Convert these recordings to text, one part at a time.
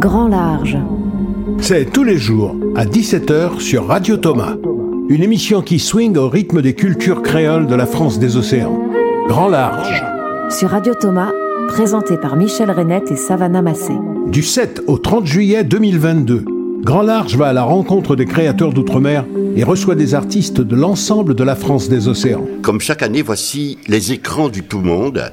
Grand Large. C'est tous les jours à 17h sur Radio Thomas. Une émission qui swing au rythme des cultures créoles de la France des océans. Grand Large. Sur Radio Thomas, présenté par Michel Renette et Savannah Massé. Du 7 au 30 juillet 2022. Grand Large va à la rencontre des créateurs d'outre-mer et reçoit des artistes de l'ensemble de la France des océans. Comme chaque année, voici les écrans du tout monde,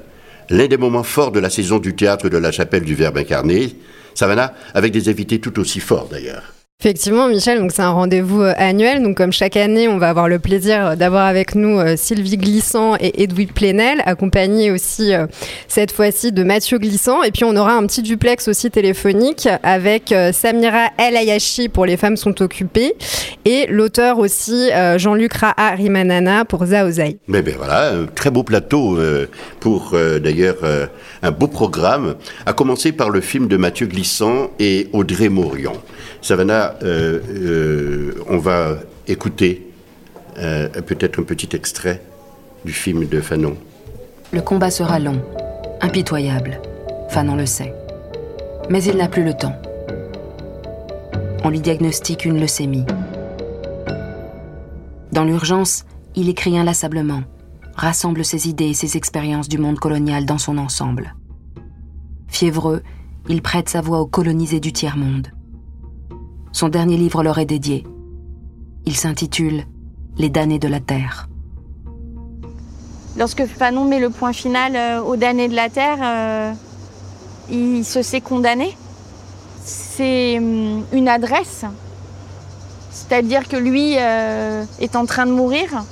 l'un des moments forts de la saison du théâtre de la chapelle du Verbe incarné. Savannah, avec des invités tout aussi forts d'ailleurs. Effectivement, Michel, donc c'est un rendez-vous euh, annuel. Donc, comme chaque année, on va avoir le plaisir d'avoir avec nous euh, Sylvie Glissant et Edoui Plenel, accompagnés aussi euh, cette fois-ci de Mathieu Glissant. Et puis, on aura un petit duplex aussi téléphonique avec Samira El Ayashi pour Les femmes sont occupées et l'auteur aussi Jean-Luc Raha Rimanana pour Zaozai. Mais ben voilà, un très beau plateau pour d'ailleurs un beau programme, à commencer par le film de Mathieu Glissant et Audrey Maurion. Savannah, euh, euh, on va écouter euh, peut-être un petit extrait du film de Fanon. Le combat sera long, impitoyable. Fanon le sait. Mais il n'a plus le temps. On lui diagnostique une leucémie. Dans l'urgence, il écrit inlassablement, rassemble ses idées et ses expériences du monde colonial dans son ensemble. Fiévreux, il prête sa voix aux colonisés du tiers-monde. Son dernier livre leur est dédié. Il s'intitule Les damnés de la Terre. Lorsque Fanon met le point final euh, aux damnés de la Terre, euh, il se sait condamné. C'est hum, une adresse. C'est-à-dire que lui euh, est en train de mourir.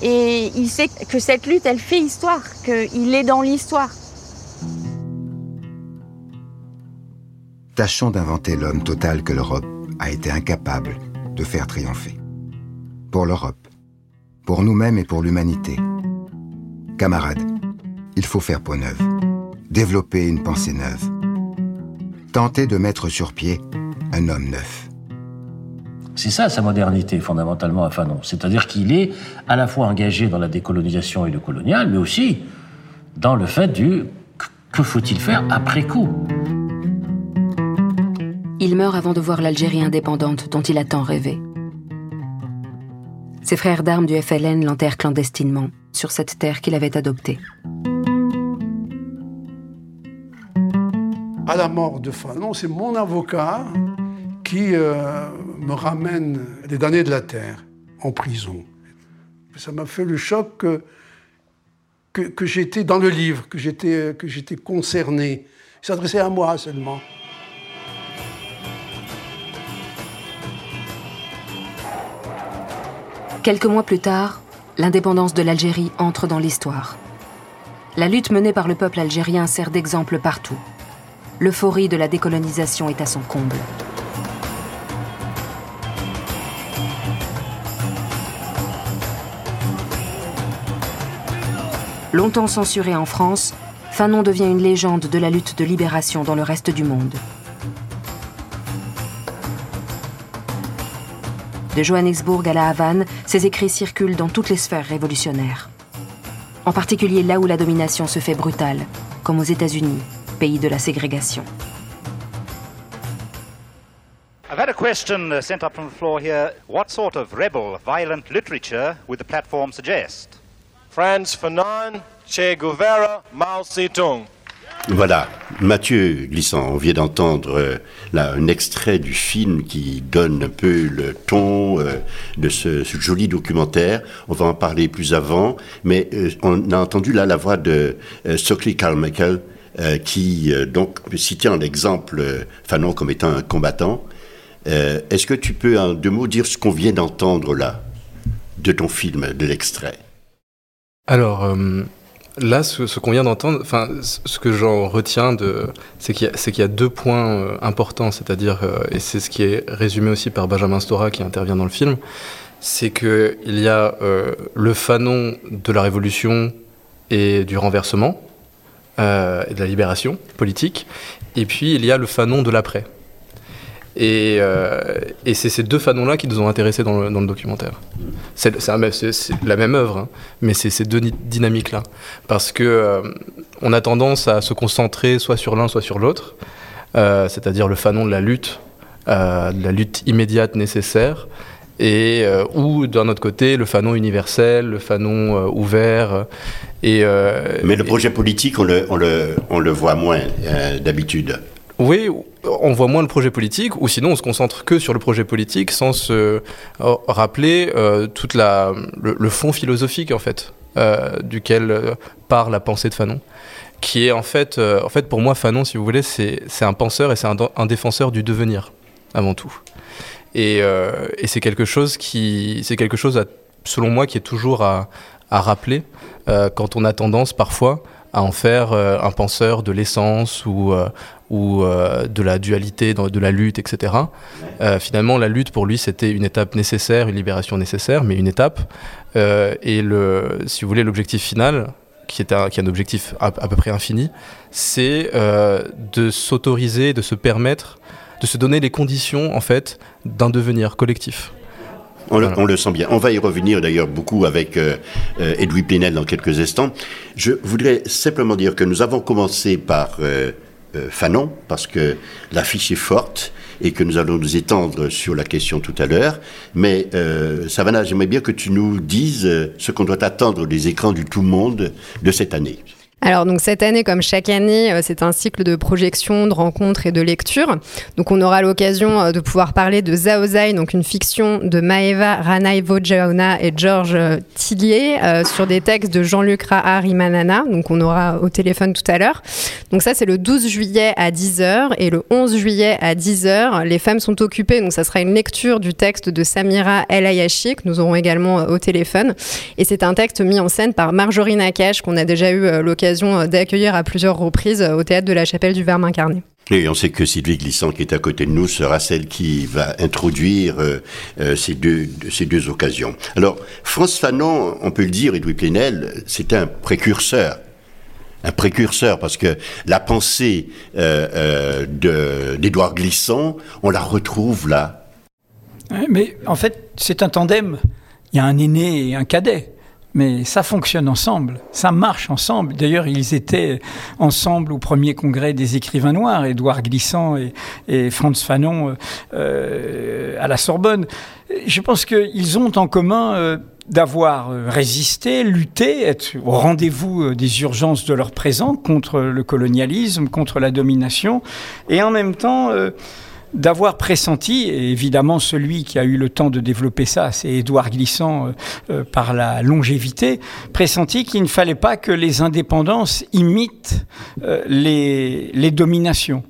Et il sait que cette lutte, elle fait histoire, qu'il est dans l'histoire. Tâchons d'inventer l'homme total que l'Europe a été incapable de faire triompher. Pour l'Europe, pour nous-mêmes et pour l'humanité. Camarades, il faut faire peau neuve, développer une pensée neuve, tenter de mettre sur pied un homme neuf. C'est ça sa modernité fondamentalement à Fanon. C'est-à-dire qu'il est à la fois engagé dans la décolonisation et le colonial, mais aussi dans le fait du que faut-il faire après coup? Il meurt avant de voir l'Algérie indépendante dont il a tant rêvé. Ses frères d'armes du FLN l'enterrent clandestinement sur cette terre qu'il avait adoptée. À la mort de Fanon, c'est mon avocat qui euh, me ramène les damnés de la terre en prison. Ça m'a fait le choc que, que, que j'étais dans le livre, que j'étais concerné. Il s'adressait à moi seulement. Quelques mois plus tard, l'indépendance de l'Algérie entre dans l'histoire. La lutte menée par le peuple algérien sert d'exemple partout. L'euphorie de la décolonisation est à son comble. Longtemps censuré en France, Fanon devient une légende de la lutte de libération dans le reste du monde. De Johannesburg à la Havane, ses écrits circulent dans toutes les sphères révolutionnaires. En particulier là où la domination se fait brutale, comme aux États-Unis, pays de la ségrégation. I've had a question uh, sent up from the floor here. What sort of rebel, violent literature would the platform suggest? Franz Fanon, Che Guevara, Mao Zedong. Voilà, Mathieu Glissant, on vient d'entendre euh, là un extrait du film qui donne un peu le ton euh, de ce, joli documentaire. On va en parler plus avant, mais euh, on a entendu là la voix de Stockley Carmichael qui donc citait en exemple Fanon comme étant un combattant. Est-ce que tu peux en deux mots dire ce qu'on vient d'entendre là de ton film, de l'extrait? Alors, Là, ce, qu'on vient d'entendre, enfin, ce que j'en retiens, c'est qu'il y, a deux points euh, importants, c'est-à-dire, euh, et c'est ce qui est résumé aussi par Benjamin Stora qui intervient dans le film, c'est qu'il y a euh, le fanon de la révolution et du renversement, et de la libération politique, et puis il y a le fanon de l'après. Euh, et, c'est ces deux fanons-là qui nous ont intéressés dans le, documentaire. C'est la même œuvre, hein, mais c'est ces deux dynamiques-là. Parce que euh, on a tendance à se concentrer soit sur l'un, soit sur l'autre. c'est-à-dire le Fanon de la lutte, de la lutte immédiate nécessaire, et ou d'un autre côté le fanon universel, le fanon ouvert. Et, Mais le projet politique, on le, on le, on le voit moins d'habitude. Oui, on voit moins le projet politique, ou sinon on se concentre que sur le projet politique sans se euh, rappeler euh, toute la, le, fond philosophique en fait euh, duquel part la pensée de Fanon, qui est en fait, en fait pour moi Fanon, si vous voulez, c'est un penseur et c'est un, défenseur du devenir avant tout. Et, et c'est quelque chose qui, c'est quelque chose selon moi qui est toujours à, à rappeler quand on a tendance parfois à en faire un penseur de l'essence ou, ou euh, de la dualité, de la lutte, etc. Euh, finalement, la lutte pour lui, c'était une étape nécessaire, une libération nécessaire, mais une étape. Euh, et le, si vous voulez, l'objectif final, qui est un, qui est un objectif à, peu près infini, c'est de s'autoriser, de se permettre, de se donner les conditions, en fait, d'un devenir collectif. On, le, on, le, sent bien. On va y revenir d'ailleurs beaucoup avec euh, Edoui Plenel dans quelques instants. Je voudrais simplement dire que nous avons commencé par euh, Fanon, parce que l'affiche est forte et que nous allons nous étendre sur la question tout à l'heure. Mais euh, Savannah, j'aimerais bien que tu nous dises euh, ce qu'on doit attendre des écrans du tout monde de cette année. Alors donc cette année, comme chaque année, euh, c'est un cycle de projection, de rencontres et de lectures. Donc on aura l'occasion euh, de pouvoir parler de Zaozai, donc une fiction de Maeva Ranai-Vojaona et Georges euh, Tillier sur des textes de Jean-Luc Rahar Imanana. Donc on aura au téléphone tout à l'heure. Donc ça c'est le 12 juillet à 10h et le 11 juillet à 10h. Les femmes sont occupées, donc ça sera une lecture du texte de Samira El Ayashi que nous aurons également au téléphone. Et c'est un texte mis en scène par Marjorie Nakache qu'on a déjà eu l'occasion euh, d'accueillir à plusieurs reprises euh, au théâtre de la Chapelle du Verbe incarné. Et on sait que Sylvie Glissant, qui est à côté de nous, sera celle qui va introduire euh, ces, deux, ces deux occasions. Alors, France Fanon, on peut le dire, Edoui Plenel, c'est un précurseur un précurseur, parce que la pensée euh, d'Édouard Glissant, on la retrouve là. Mais en fait, c'est un tandem. Il y a un aîné et un cadet mais ça fonctionne ensemble, ça marche ensemble. D'ailleurs, ils étaient ensemble au premier congrès des écrivains noirs, Édouard Glissant et, Franz Fanon euh, à la Sorbonne. Je pense qu'ils ont en commun euh, d'avoir euh, résisté, lutté, être au rendez-vous des urgences de leur présent contre le colonialisme, contre la domination, et en même temps d'avoir pressenti, et évidemment celui qui a eu le temps de développer ça, c'est Édouard Glissant euh, euh, par la longévité, pressenti qu'il ne fallait pas que les indépendances imitent euh, les, les dominations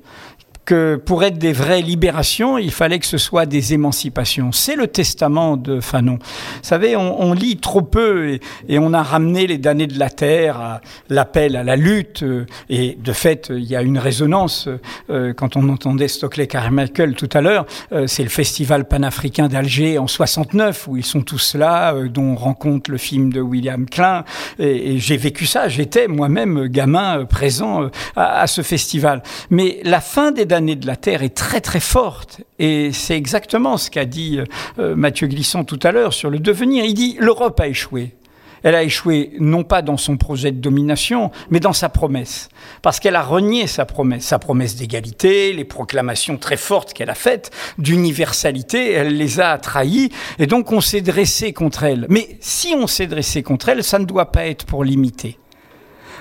pour être des vraies libérations, il fallait que ce soit des émancipations. C'est le testament de Fanon. Vous savez, on, lit trop peu et, on a ramené les damnés de la terre à l'appel à la lutte. Et de fait, il y a une résonance euh, quand on entendait Stockley Carmichael tout à l'heure. Euh, c'est le festival panafricain d'Alger en 69 où ils sont tous là, euh, dont on rencontre le film de William Klein. Et, j'ai vécu ça. J'étais moi-même gamin présent à, à, ce festival. Mais la fin des de la Terre est très très forte. Et c'est exactement ce qu'a dit euh, Mathieu Glisson tout à l'heure sur le devenir. Il dit l'Europe a échoué. Elle a échoué non pas dans son projet de domination, mais dans sa promesse. Parce qu'elle a renié sa promesse, sa promesse d'égalité, les proclamations très fortes qu'elle a faites d'universalité, elle les a trahies, et donc on s'est dressé contre elle. Mais si on s'est dressé contre elle, ça ne doit pas être pour l'imiter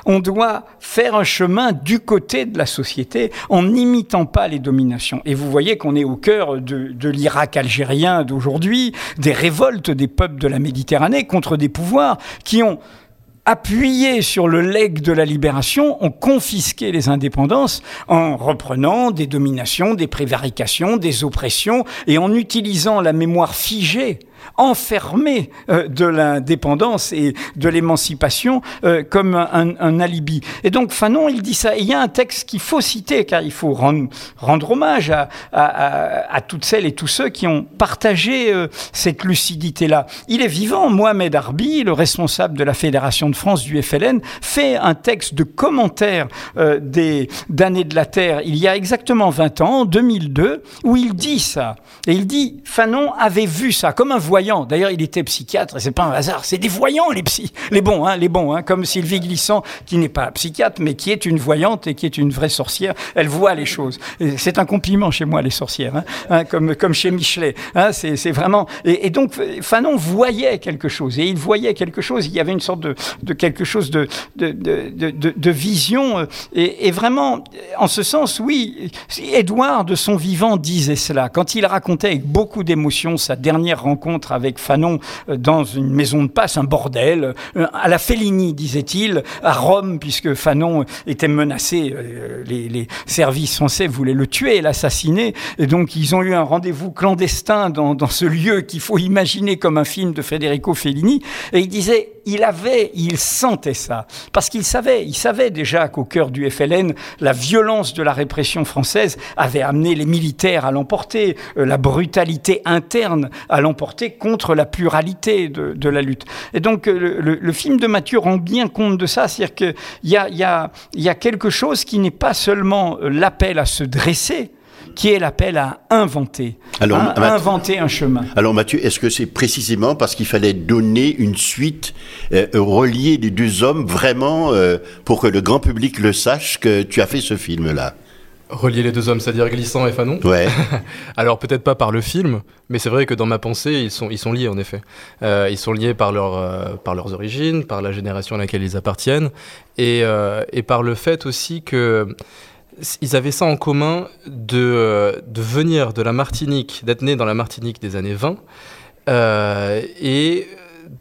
on doit faire un chemin du côté de la société en n'imitant pas les dominations. Et vous voyez qu'on est au cœur de, l'Irak algérien d'aujourd'hui, des révoltes des peuples de la Méditerranée contre des pouvoirs qui ont appuyé sur le legs de la libération, ont confisqué les indépendances en reprenant des dominations, des prévarications, des oppressions et en utilisant la mémoire figée enfermé euh, de l'indépendance et de l'émancipation euh, comme un, alibi. Et donc Fanon, il dit ça. il y a un texte qu'il faut citer, car il faut rendre, hommage à, à, toutes celles et tous ceux qui ont partagé euh, cette lucidité-là. Il est vivant. Mohamed Arbi, le responsable de la Fédération de France du FLN, fait un texte de commentaire des d'années de la Terre il y a exactement 20 ans, en 2002, où il dit ça. Et il dit, Fanon avait vu ça comme un voyant. D'ailleurs, il était psychiatre, et c'est pas un hasard. C'est des voyants, les. Les bons, hein, les bons, hein, comme Sylvie Glissant, qui n'est pas psychiatre, mais qui est une voyante et qui est une vraie sorcière. Elle voit les choses. C'est un compliment chez moi, les sorcières, hein, hein comme, comme chez Michelet. Hein, c'est vraiment. Et, donc, Fanon voyait quelque chose. Et il voyait quelque chose. Il y avait une sorte de, de quelque chose de, de, de, de vision. Et, et, vraiment, en ce sens, oui, Édouard, de son vivant, disait cela. Quand il racontait avec beaucoup d'émotion sa dernière rencontre avec Fanon euh, dans une maison de passe, un bordel, euh, à la Fellini, disait-il, à Rome, puisque Fanon était menacé. Euh, les, services français voulaient le tuer, l'assassiner. Et donc, ils ont eu un rendez-vous clandestin dans, ce lieu qu'il faut imaginer comme un film de Federico Fellini. Et il disait, il avait, il sentait ça. Parce qu'il savait, il savait déjà qu'au cœur du FLN, la violence de la répression française avait amené les militaires à l'emporter, la brutalité interne à l'emporter contre la pluralité de, la lutte. Et donc, euh, le, film de Mathieu rend bien compte de ça, c'est-à-dire qu'il y a, y, a, y a quelque chose qui n'est pas seulement euh, l'appel à se dresser, qui est l'appel à inventer, alors, à inventer un chemin. Alors Mathieu, est-ce que c'est précisément parce qu'il fallait donner une suite euh, reliée des deux hommes vraiment euh, pour que le grand public le sache que tu as fait ce film-là? Relier les deux hommes, c'est-à-dire Glissant et Fanon Ouais. Alors peut-être pas par le film, mais c'est vrai que dans ma pensée, ils sont, ils sont liés en effet. Euh, ils sont liés par, leur, par leurs origines, par la génération à laquelle ils appartiennent, et, et par le fait aussi que ils avaient ça en commun de, euh, de venir de la Martinique, d'être nés dans la Martinique des années 20, euh, et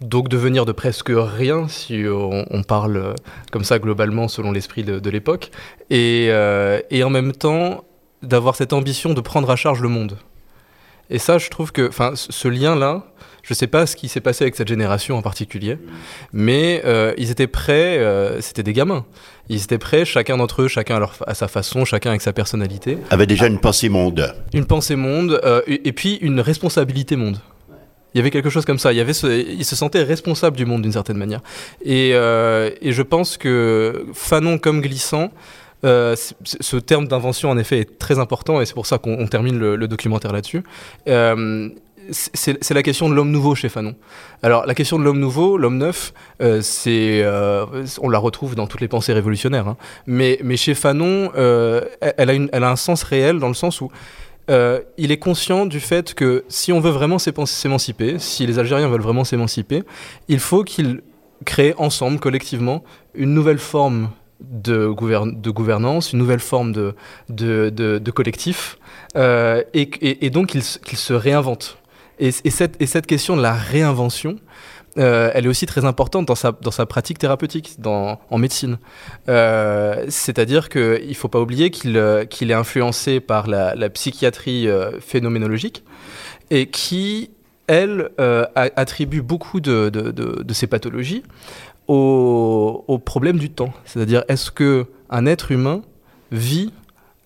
donc de venir de presque rien, si on, parle comme ça globalement selon l'esprit de, l'époque, et, euh, et, en même temps d'avoir cette ambition de prendre à charge le monde. Et ça, je trouve que ce lien-là, je ne sais pas ce qui s'est passé avec cette génération en particulier, mais euh, ils étaient prêts, euh, c'était des gamins. Ils étaient prêts, chacun d'entre eux, chacun à, sa façon, chacun avec sa personnalité. Avait déjà une pensée monde. Une pensée monde, euh, et, puis une responsabilité monde. Il y avait quelque chose comme ça. Il, y avait il se sentait responsable du monde d'une certaine manière. Et, et, je pense que Fanon comme glissant, ce terme d'invention en effet est très important et c'est pour ça qu'on termine le, documentaire là-dessus c'est la question de l'homme nouveau chez Fanon. Alors la question de l'homme nouveau, l'homme neuf, euh, c'est, euh, on la retrouve dans toutes les pensées révolutionnaires. Hein. Mais, chez Fanon, euh, elle, a elle, a un sens réel dans le sens où il est conscient du fait que si on veut vraiment s'émanciper, si les Algériens veulent vraiment s'émanciper, il faut qu'ils créent ensemble, collectivement, une nouvelle forme de, de gouvernance, une nouvelle forme de, de, de, collectif, et, et, donc qu'ils se réinventent. Et, cette, question de la réinvention, euh, elle est aussi très importante dans sa, dans sa pratique thérapeutique dans, en médecine. Euh, C'est-à-dire qu'il ne faut pas oublier qu'il euh, qu'il est influencé par la, psychiatrie phénoménologique et qui, elle, attribue beaucoup de, de, de, de ces pathologies au, au, problème du temps. C'est-à-dire, est-ce qu'un être humain vit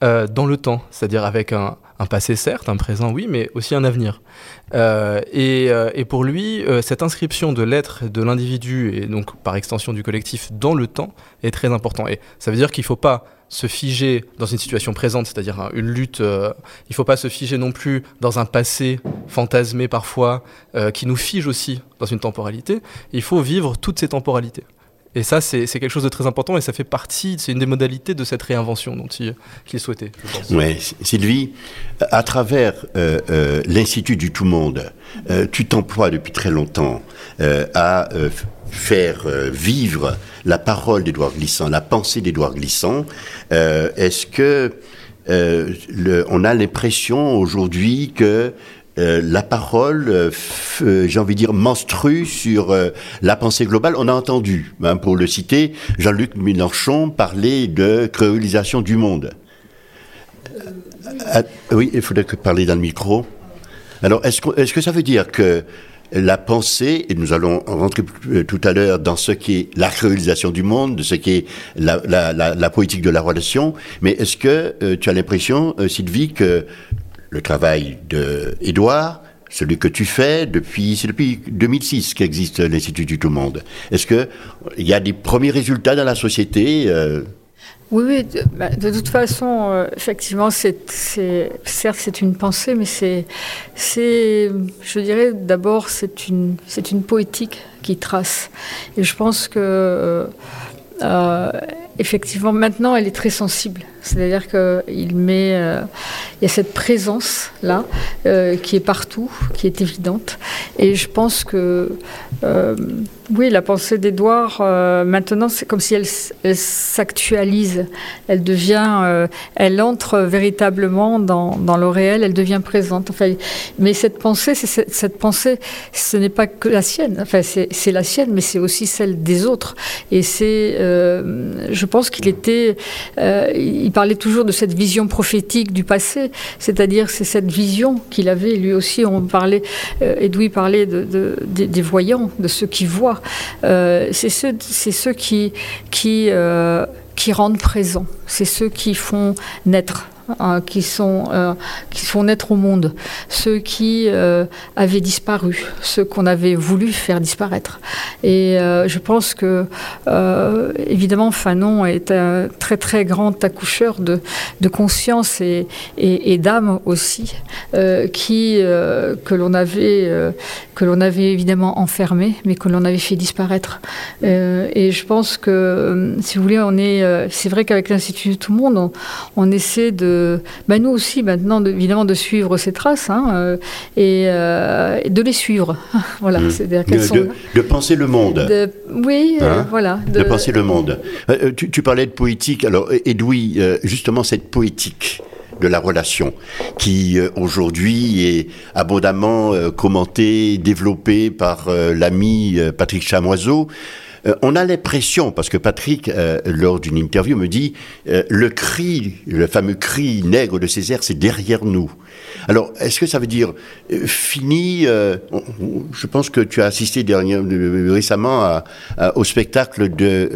dans le temps? C'est-à-dire avec un, un passé certes, un présent oui, mais aussi un avenir. Euh, euh, et, pour lui, euh, cette inscription de l'être de l'individu et donc par extension du collectif dans le temps est très important. Et ça veut dire qu'il ne faut pas se figer dans une situation présente, c'est-à-dire une lutte. il ne faut pas se figer non plus dans un passé fantasmé parfois qui nous fige aussi dans une temporalité. Il faut vivre toutes ces temporalités. Et ça, c'est quelque chose de très important et ça fait partie, c'est une des modalités de cette réinvention dont il, qu'il souhaitait. Oui, Sylvie, à travers euh, euh, l'Institut du Tout-Monde, euh, tu t'emploies depuis très longtemps à faire vivre la parole d'Édouard Glissant, la pensée d'Édouard Glissant. Est-ce que on a l'impression aujourd'hui que euh, la parole, euh, euh, j'ai envie de dire, menstrue sur la pensée globale. On a entendu, hein, pour le citer, Jean-Luc Mélenchon parler de créolisation du monde. oui, il faudrait que parler dans le micro. Alors, est-ce que, ça veut dire que la pensée, et nous allons rentrer tout à l'heure dans ce qui est la créolisation du monde, de ce qui est la, la, de la relation, mais est-ce que tu as l'impression, Sylvie, que le travail d'Edouard, celui que tu fais depuis, c'est depuis 2006 qu'existe l'Institut du Tout-Monde. Est-ce qu'il y a des premiers résultats dans la société euh? Oui, oui de, bah, toute façon, euh, effectivement, c'est, certes, c'est une pensée, mais c'est, je dirais d'abord, c'est une, une poétique qui trace. Et je pense que, euh, effectivement, maintenant, elle est très sensible. C'est-à-dire qu'il met, euh, il y a cette présence là euh, qui est partout, qui est évidente. Et je pense que, euh, oui, la pensée d'Edouard, maintenant, c'est comme si elle, s'actualise. Elle devient, elle entre véritablement dans, le réel. Elle devient présente. Enfin, mais cette pensée, cette, pensée, ce n'est pas que la sienne. Enfin, c'est la sienne, mais c'est aussi celle des autres. Et c'est, je pense qu'il était, il il parlait toujours de cette vision prophétique du passé, c'est-à-dire c'est cette vision qu'il avait. Lui aussi, on parlait, euh, Edoui parlait de, des voyants, de ceux qui voient. Euh, c'est ceux, euh, qui rendent présent, c'est ceux qui font naître. Hein, qui, sont, euh, qui font naître au monde, ceux qui euh, avaient disparu, ceux qu'on avait voulu faire disparaître. Et euh, je pense que, évidemment, Fanon est un très très grand accoucheur de, de conscience et, et, d'âme aussi, qui, que l'on avait, que l'on avait évidemment enfermé, mais que l'on avait fait disparaître. et je pense que, si vous voulez, on est, c'est vrai qu'avec l'Institut Tout le Monde, on, on essaie de ben nous aussi maintenant, évidemment, de suivre ces traces hein, euh, euh, et, de les suivre. voilà. Mmh. De, de, penser le monde. oui, euh, hein voilà. De... penser le monde. Tu, parlais de poétique. Alors, Edoui, justement, cette poétique de la relation, qui aujourd'hui est abondamment commentée, développée par l'ami Patrick Chamoiseau. Euh, on a l'impression, parce que Patrick, euh, lors d'une interview, me dit euh, le cri, le fameux cri nègre de Césaire, c'est derrière nous. Alors, est-ce que ça veut dire fini Je pense que tu as assisté récemment au spectacle de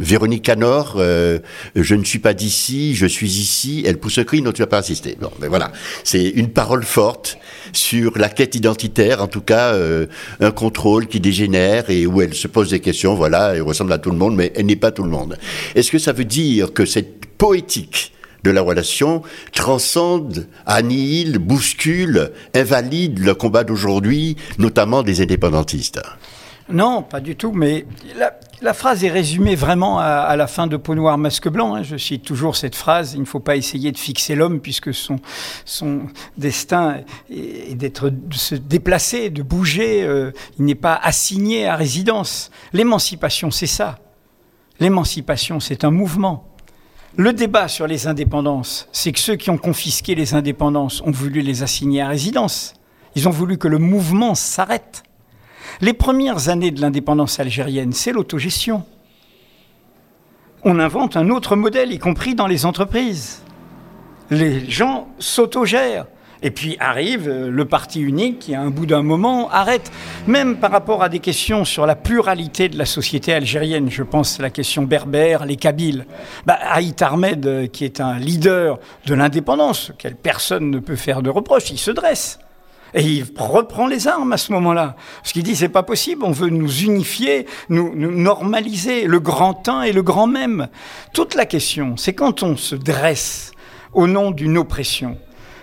Véronique Canor. je ne suis pas d'ici, je suis ici. Elle pousse un cri dont tu n'as pas assisté. Bon, ben voilà, c'est une parole forte sur la quête identitaire, en tout cas un contrôle qui dégénère et où elle se pose des questions voilà, elle ressemble à tout le monde, mais elle n'est pas tout le monde. Est-ce que ça veut dire que cette poétique de la relation transcende, annihile, bouscule, invalide le combat d'aujourd'hui, notamment des indépendantistes? Non, pas du tout, mais phrase est résumée vraiment à, la fin de Peau noire, masque blanc. Hein. Je cite toujours cette phrase, il ne faut pas essayer de fixer l'homme puisque son, son destin est, d'être, de se déplacer, de bouger, euh, il n'est pas assigné à résidence. L'émancipation, c'est ça. L'émancipation, c'est un mouvement. Le débat sur les indépendances, c'est que ceux qui ont confisqué les indépendances ont voulu les assigner à résidence. Ils ont voulu que le mouvement s'arrête. Les premières années de l'indépendance algérienne, c'est l'autogestion. On invente un autre modèle, y compris dans les entreprises. Les gens s'autogèrent. Et puis arrive euh, le parti unique qui, à un bout d'un moment, arrête. Même par rapport à des questions sur la pluralité de la société algérienne, je pense à la question berbère, les Kabyles. Bah, Haït Ahmed, euh, qui est un leader de l'indépendance, auquel personne ne peut faire de reproche, il se dresse. Et il reprend les armes à ce moment-là. Parce qu'il dit, c'est pas possible, on veut nous unifier, nous, normaliser, le grand un et le grand même. Toute la question, c'est quand on se dresse au nom d'une oppression,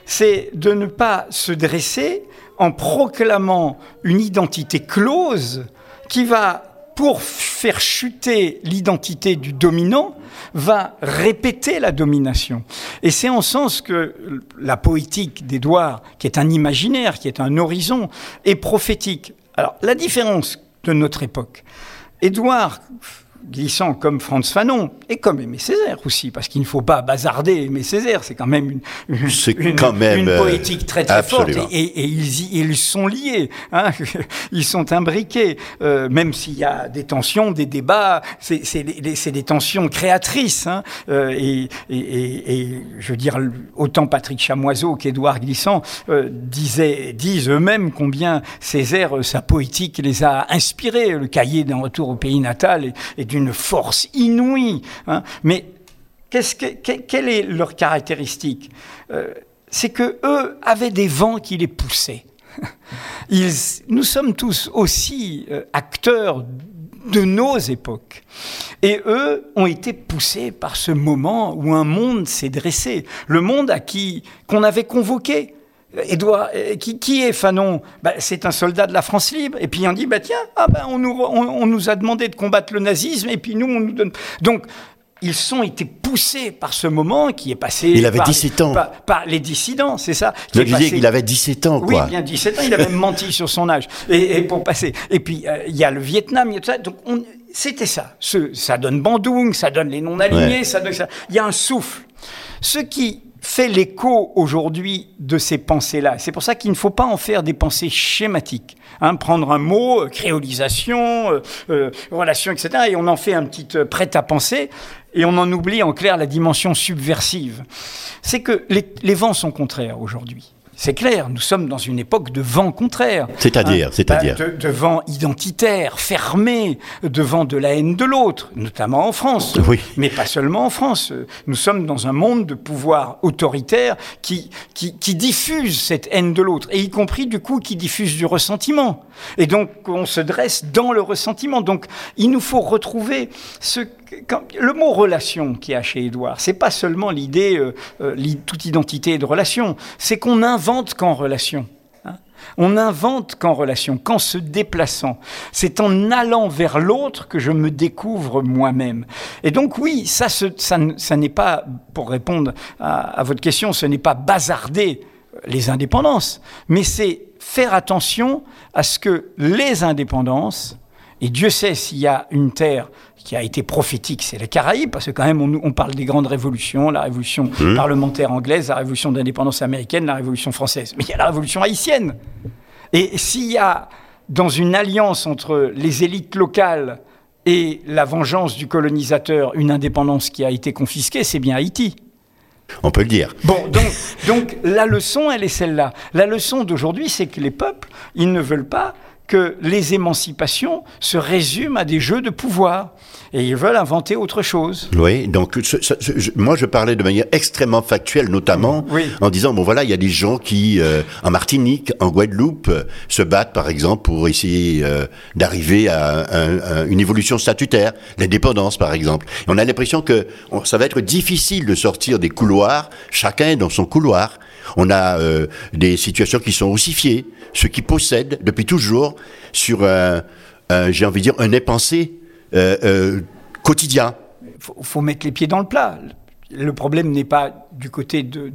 c'est de ne pas se dresser en proclamant une identité close qui va pour faire chuter l'identité du dominant, va répéter la domination. Et c'est en sens que la poétique d'Édouard, qui est un imaginaire, qui est un horizon, est prophétique. Alors, la différence de notre époque, Édouard glissant comme Franz Fanon et comme Aimé Césaire aussi, parce qu'il ne faut pas bazarder Aimé Césaire, c'est quand même une, une, quand même, une poétique très très forte et, et, ils, ils, sont liés, hein, ils sont imbriqués, euh, même s'il y a des tensions, des débats, c'est des tensions créatrices. Hein, euh, et, et, je veux dire, autant Patrick Chamoiseau qu'Édouard Glissant euh, disaient, disent eux-mêmes combien Césaire, sa poétique les a inspirés, le cahier d'un retour au pays natal et, d'une force inouïe. Hein. Mais quelle est leur caractéristique euh, C'est que eux avaient des vents qui les poussaient. Nous sommes tous aussi euh, acteurs de nos époques. Et eux ont été poussés par ce moment où un monde s'est dressé, le monde à qui qu'on avait convoqué. Édouard, euh, qui, qui, est Fanon? Bah, C'est un soldat de la France libre. Et puis on dit, bah, tiens, ah, bah, on, nous, on, on, nous a demandé de combattre le nazisme, et puis nous, on nous donne... Donc, ils ont été poussés par ce moment qui est passé. Il avait par 17 ans. Par, par, les dissidents, c'est ça? Qui qu'il avait 17 ans, quoi. Oui, bien 17 ans. Il a même menti sur son âge. Et, et pour passer. Et puis, euh, il y a le Vietnam, il y a tout ça. Donc, on, c'était ça. Ce, ça donne Bandung, ça donne les non-alignés, ouais. ça donne ça. Il y a un souffle. Ce qui fait l'écho aujourd'hui de ces pensées-là. C'est pour ça qu'il ne faut pas en faire des pensées schématiques. Hein, prendre un mot, euh, créolisation, euh, euh, relation, etc., et on en fait un petit prêt-à-penser, et on en oublie en clair la dimension subversive. C'est que les vents sont contraires aujourd'hui. C'est clair, nous sommes dans une époque de vent contraire. C'est-à-dire, hein, c'est-à-dire de, de, vent identitaire, fermé, devant de la haine de l'autre, notamment en France. Oui. Mais pas seulement en France. Nous sommes dans un monde de pouvoir autoritaire qui, qui, qui diffuse cette haine de l'autre, et y compris du coup qui diffuse du ressentiment. Et donc on se dresse dans le ressentiment. Donc il nous faut retrouver ce le mot relation qui a chez Édouard, c'est pas seulement l'idée euh, euh, toute identité de relation, c'est qu'on invente qu'en relation. Hein on invente qu'en relation, qu'en se déplaçant. C'est en allant vers l'autre que je me découvre moi-même. Et donc oui, ça, n'est pas, pour répondre à votre question, ce n'est pas bazarder les indépendances, mais c'est faire attention à ce que les indépendances, et Dieu sait s'il y a une terre qui a été prophétique, c'est les Caraïbes, parce que quand même on, on, parle des grandes révolutions, la révolution mmh. parlementaire anglaise, la révolution d'indépendance américaine, la révolution française. Mais il y a la révolution haïtienne. Et s'il y a dans une alliance entre les élites locales et la vengeance du colonisateur une indépendance qui a été confisquée, c'est bien Haïti. On peut le dire. Bon, donc, donc la leçon, elle est celle-là. La leçon d'aujourd'hui, c'est que les peuples, ils ne veulent pas que les émancipations se résument à des jeux de pouvoir. Et ils veulent inventer autre chose. Oui, donc ce, ce, je, moi je parlais de manière extrêmement factuelle, notamment oui. en disant bon voilà, il y a des gens qui euh, en Martinique, en Guadeloupe, se battent par exemple pour essayer euh, d'arriver à, à, à, une évolution statutaire, l'indépendance par exemple. Et on a l'impression que on, ça va être difficile de sortir des couloirs, chacun est dans son couloir. On a euh, des situations qui sont ossifiées, ceux qui possèdent depuis toujours sur un, un j'ai envie de dire, un impensé euh, euh, quotidien. Il faut, mettre les pieds dans le plat. Le problème n'est pas du côté de,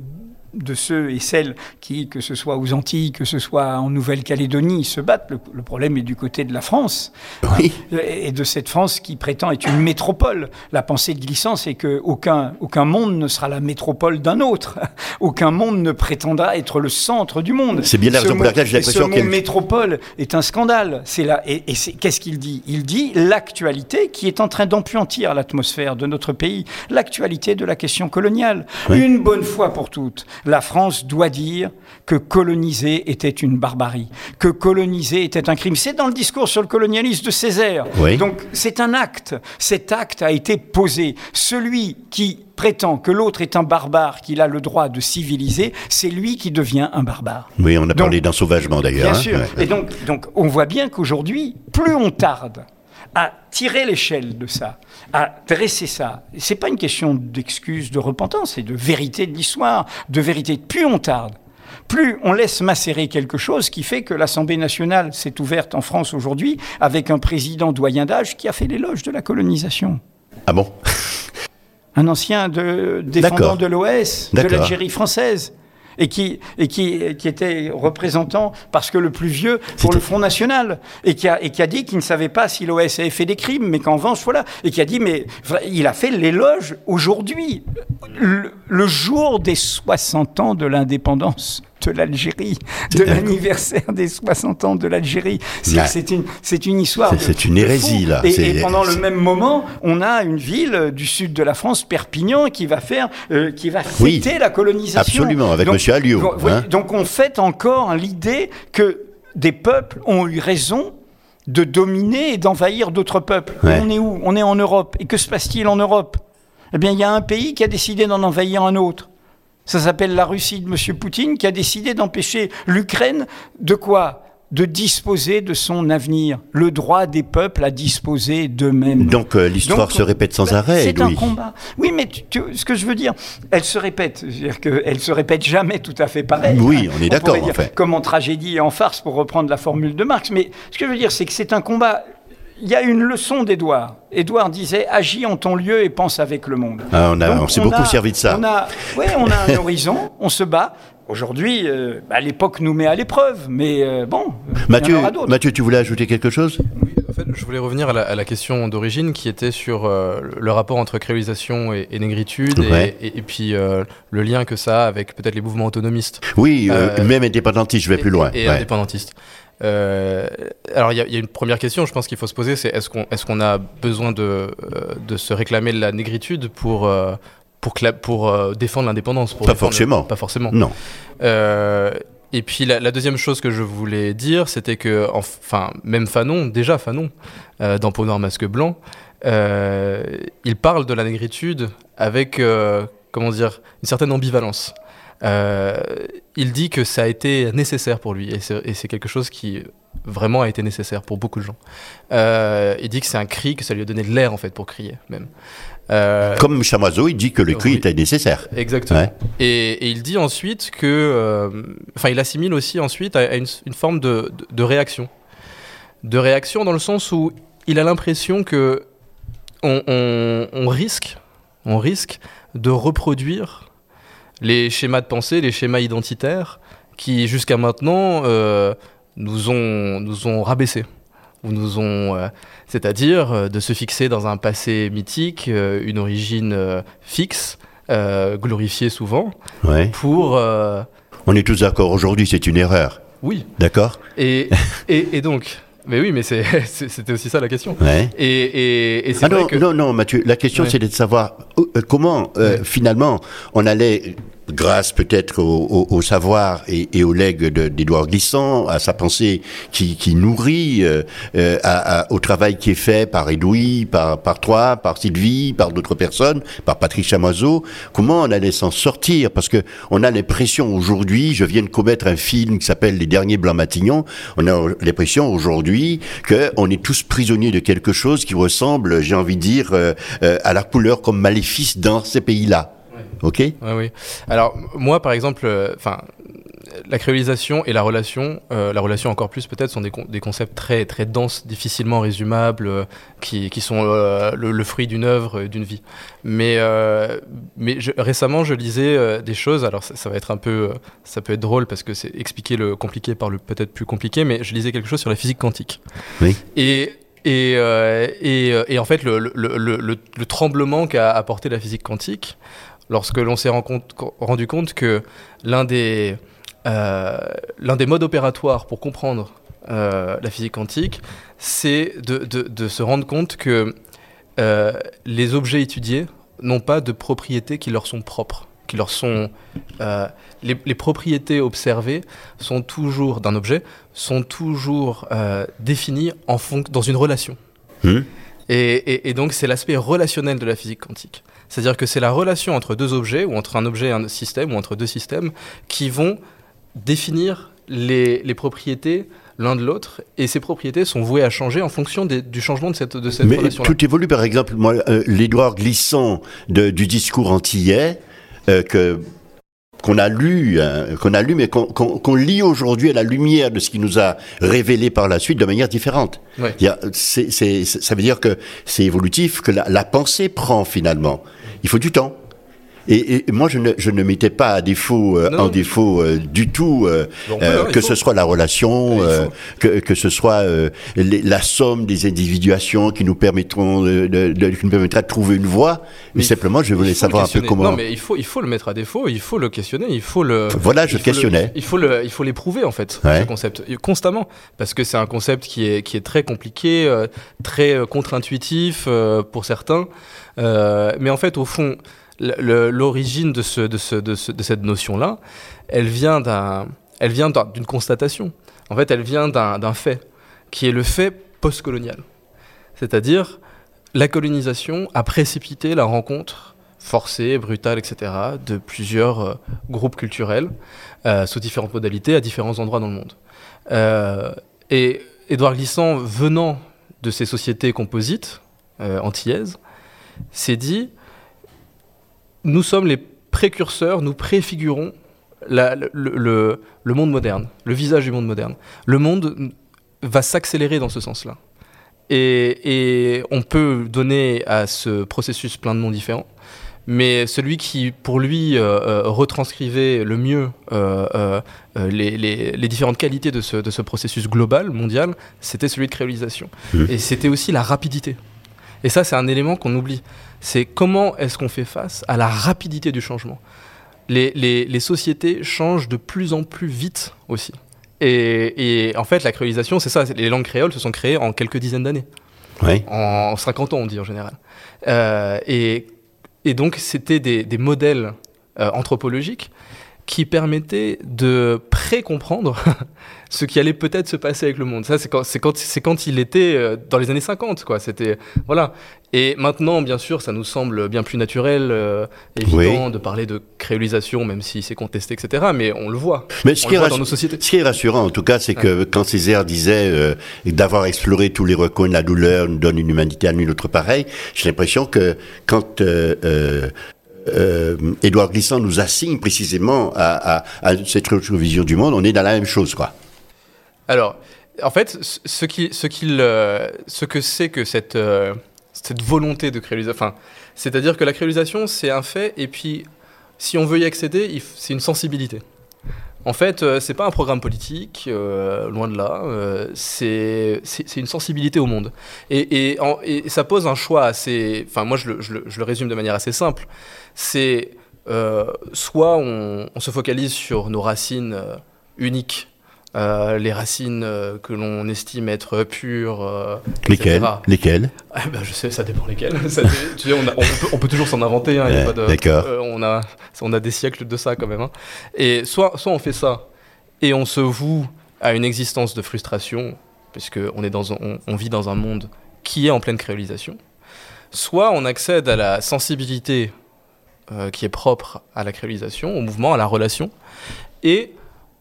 de ceux et celles qui, que ce soit aux Antilles, que ce soit en Nouvelle-Calédonie, se battent. Le, le, problème est du côté de la France. Oui. Et de cette France qui prétend être une métropole. La pensée de glissant, c'est qu'aucun aucun monde ne sera la métropole d'un autre. Aucun monde ne prétendra être le centre du monde. C'est bien la raison pour laquelle j'ai l'impression que... Métropole est un scandale. C'est là, et, qu'est-ce qu'il dit? Il dit l'actualité qui est en train d'empuantir l'atmosphère de notre pays, l'actualité de la question coloniale. Oui. Une bonne fois pour toutes la France doit dire que coloniser était une barbarie, que coloniser était un crime. C'est dans le discours sur le colonialisme de Césaire. Oui. Donc c'est un acte. Cet acte a été posé. Celui qui prétend que l'autre est un barbare, qu'il a le droit de civiliser, c'est lui qui devient un barbare. Oui, on a parlé d'ensauvagement d'ailleurs. Bien hein sûr. Ouais. Et donc, donc on voit bien qu'aujourd'hui, plus on tarde à tirer l'échelle de ça, à dresser ça. C'est pas une question d'excuse, de repentance, c'est de vérité de l'histoire, de vérité. Plus on tarde, plus on laisse macérer quelque chose qui fait que l'Assemblée nationale s'est ouverte en France aujourd'hui avec un président doyen d'âge qui a fait l'éloge de la colonisation. Ah bon? Un ancien de, défendant de l'OS, de l'Algérie française et qui, et qui, qui était représentant, parce que le plus vieux, pour le Front National, et qui a, et qui a dit qu'il ne savait pas si l'OS avait fait des crimes, mais qu'en revanche, voilà, et qui a dit, mais il a fait l'éloge aujourd'hui, le, le jour des 60 ans de l'indépendance de l'Algérie, de l'anniversaire des 60 ans de l'Algérie. C'est une, une histoire. C'est une hérésie, là. Et, et, pendant le même moment, on a une ville du sud de la France, Perpignan, qui va faire, euh, qui va fêter oui, la colonisation. Absolument, avec donc, M. Alliot. Donc, hein. donc on fête encore l'idée que des peuples ont eu raison de dominer et d'envahir d'autres peuples. Ouais. On est où? On est en Europe. Et que se passe-t-il en Europe? Eh bien, il y a un pays qui a décidé d'en envahir un autre. Ça s'appelle la Russie de M. Poutine qui a décidé d'empêcher l'Ukraine de quoi? De disposer de son avenir, le droit des peuples à disposer d'eux-mêmes. Donc euh, l'histoire se répète sans bah, arrêt. C'est un combat. Oui, mais ce que je veux dire, elle se répète. C'est-à-dire qu'elle se répète jamais tout à fait pareil. Oui, on est d'accord. En fait. Comme en tragédie et en farce, pour reprendre la formule de Marx. Mais ce que je veux dire, c'est que c'est un combat. Il y a une leçon d'Édouard. Édouard disait agis en ton lieu et pense avec le monde. Ah, on, on s'est beaucoup servi de ça. On a, ouais, on a un horizon, on se bat, Aujourd'hui, euh, bah, l'époque nous met à l'épreuve, mais euh, bon. Mathieu, Mathieu, tu voulais ajouter quelque chose? Oui, en fait, je voulais revenir à la, question d'origine qui était sur euh, le rapport entre créolisation et, négritude et, puis le lien que ça a avec peut-être les mouvements autonomistes. Oui, même indépendantiste, je vais plus loin. Et, indépendantiste. alors, il y, a une première question, je pense qu'il faut se poser, c'est est-ce qu'on est qu'on a besoin de, de se réclamer de la négritude pour pour, pour euh, défendre l'indépendance. Pas forcément. Pas forcément. Non. Euh, et puis la, deuxième chose que je voulais dire, c'était que, enfin, même Fanon, déjà Fanon, euh, dans Peau Noire Masque Blanc, il parle de la négritude avec, comment dire, une certaine ambivalence. Il dit que ça a été nécessaire pour lui, et c'est quelque chose qui vraiment a été nécessaire pour beaucoup de gens. il dit que c'est un cri, que ça lui a donné de l'air en fait pour crier même. Euh, Comme Chamoiseau, il dit que le cri était nécessaire. Exactement. Et, il dit ensuite que. Euh, enfin, il assimile aussi ensuite à, une, forme de, réaction. De réaction dans le sens où il a l'impression que on, risque, on risque de reproduire les schémas de pensée, les schémas identitaires qui jusqu'à maintenant euh, nous, ont, nous ont rabaissés ou nous ont, euh, c'est-à-dire euh, de se fixer dans un passé mythique, euh, une origine fixe, glorifiée souvent, pour. On est tous d'accord. Aujourd'hui, c'est une erreur. Oui. D'accord? Et, et, donc. Mais oui, mais c'était aussi ça la question. Et, et, c'est ah non, non, non, Mathieu, la question c'est de savoir comment finalement on allait grâce peut-être au, savoir et, au legs d'Edouard Glissant, à sa pensée qui, nourrit, euh, euh, au travail qui est fait par Edoui, par, par toi, par Sylvie, par d'autres personnes, par Patrick Chamoiseau, comment on allait s'en sortir? Parce que on a l'impression aujourd'hui, je viens de commettre un film qui s'appelle Les Derniers Blancs-Matignon, on a l'impression aujourd'hui qu'on est tous prisonniers de quelque chose qui ressemble, j'ai envie de dire, euh, à la couleur comme maléfice dans ces pays-là. Ok Oui, oui. Alors, moi, par exemple, euh, enfin. la créolisation et la relation, euh, la relation encore plus peut-être, sont des, des, concepts très, très denses, difficilement résumables, euh, qui, qui, sont le, fruit d'une œuvre, d'une vie. Mais, mais récemment, je lisais des choses, alors ça, va être un peu, ça peut être drôle parce que c'est expliquer le compliqué par le peut-être plus compliqué, mais je lisais quelque chose sur la physique quantique. Oui. Et et, et, et, en fait, le, le, le, le tremblement qu'a apporté la physique quantique, lorsque l'on s'est rendu compte que l'un des, euh, l'un des modes opératoires pour comprendre euh, la physique quantique, c'est de, se rendre compte que euh, les objets étudiés n'ont pas de propriétés qui leur sont propres, qui leur sont les, propriétés observées sont toujours d'un objet sont toujours définies en dans une relation. Mmh. Et, et, donc c'est l'aspect relationnel de la physique quantique. C'est-à-dire que c'est la relation entre deux objets, ou entre un objet et un système, ou entre deux systèmes, qui vont définir les, propriétés l'un de l'autre, et ces propriétés sont vouées à changer en fonction du changement de cette, de cette relation. Mais tout évolue, par exemple, moi, euh, l'Édouard glissant du discours antillais, euh, que qu'on a lu, hein, qu'on a lu, mais qu'on lit aujourd'hui à la lumière de ce qui nous a révélé par la suite de manière différente. ça veut dire que c'est évolutif, que la, pensée prend finalement. Il faut du temps. Et, moi, je ne, je ne mettais pas à défaut, euh, en défaut euh, du tout euh, que ce soit la relation, que, que ce soit la somme des individuations qui nous permettront de, de, qui nous permettra de trouver une voie. Mais, simplement, je voulais savoir un peu comment. Non, mais il faut, il faut le mettre à défaut, il faut le questionner, il faut le. Voilà, je questionnais. il faut le, il faut l'éprouver en fait, ce concept, constamment, parce que c'est un concept qui est, qui est très compliqué, très contre-intuitif pour certains. mais en fait, au fond, l'origine de, ce, de, ce, de, cette notion-là, elle vient d'une constatation. En fait, elle vient d'un fait, qui est le fait postcolonial. C'est-à-dire, la colonisation a précipité la rencontre forcée, brutale, etc., de plusieurs euh, groupes culturels, euh, sous différentes modalités, à différents endroits dans le monde. et Édouard Glissant, venant de ces sociétés composites antillaises, s'est dit nous sommes les précurseurs, nous préfigurons le, le, monde moderne, le visage du monde moderne. Le monde va s'accélérer dans ce sens-là. Et, on peut donner à ce processus plein de noms différents. Mais celui qui, pour lui, euh, euh, retranscrivait le mieux euh, les, différentes qualités de ce, processus global, mondial, c'était celui de créolisation. Mmh. Et c'était aussi la rapidité. Et ça, c'est un élément qu'on oublie. C'est comment est-ce qu'on fait face à la rapidité du changement. Les, sociétés changent de plus en plus vite aussi. Et, en fait, la créolisation, c'est ça. Les langues créoles se sont créées en quelques dizaines d'années. Oui. En 50 ans, on dit en général. Euh, et, donc, c'était des, modèles euh, anthropologiques qui permettaient de pré-comprendre ce qui allait peut-être se passer avec le monde. Ça, c'est quand, c'est quand, c'est quand il était euh, dans les années 50, quoi. C'était, voilà. Et maintenant, bien sûr, ça nous semble bien plus naturel, euh, évident, de parler de créolisation, même si c'est contesté, etc. Mais on le voit. Mais ce, on qui, est voit dans nos sociétés. ce qui est rassurant, en tout cas, c'est que quand Césaire disait euh, d'avoir exploré tous les recoins de la douleur nous donne une humanité à une autre pareille, j'ai l'impression que quand euh, Édouard Glissant nous assigne précisément à, cette autre vision du monde, on est dans la même chose, quoi. Alors, en fait, ce, euh, que c'est que cette, euh, volonté de créolisation, enfin, c'est-à-dire que la créolisation, c'est un fait, et puis, si on veut y accéder, c'est une sensibilité. En fait, euh, c'est pas un programme politique, loin de là. c'est une sensibilité au monde. Et, ça pose un choix assez. Enfin, moi, je, le, résume de manière assez simple c'est euh, soit on, se focalise sur nos racines euh, uniques, euh, les racines que l'on estime être pures. lesquelles? Lesquelles? Ah, ben, Je sais, ça dépend lesquelles. tu sais, on, peut, toujours s'en inventer. Hein, D'accord. on, a, on a des siècles de ça quand même. Hein. Et soit, soit on fait ça et on se voue à une existence de frustration, puisqu'on est dans on vit dans un monde qui est en pleine créolisation. Soit on accède à la sensibilité euh, qui est propre à la créolisation, au mouvement, à la relation. Et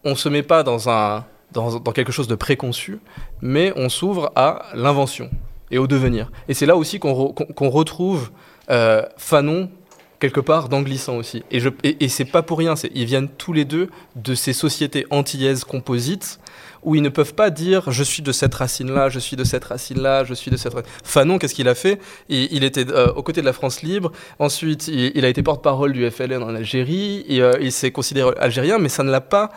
on ne se met pas dans, un, dans, quelque chose de préconçu, mais on s'ouvre à l'invention et au devenir. Et c'est là aussi qu'on retrouve euh, Fanon quelque part dans Glissant aussi. Et, et, c'est pas pour rien, ils viennent tous les deux de ces sociétés antillaises composites où ils ne peuvent pas dire je suis de cette racine-là, je suis de cette racine-là, je suis de cette racine. Fanon, qu'est-ce qu'il a fait? Il, était euh, aux côtés de la France libre, ensuite il, a été porte-parole du FLN en Algérie, euh, il s'est considéré algérien, mais ça ne l'a pas,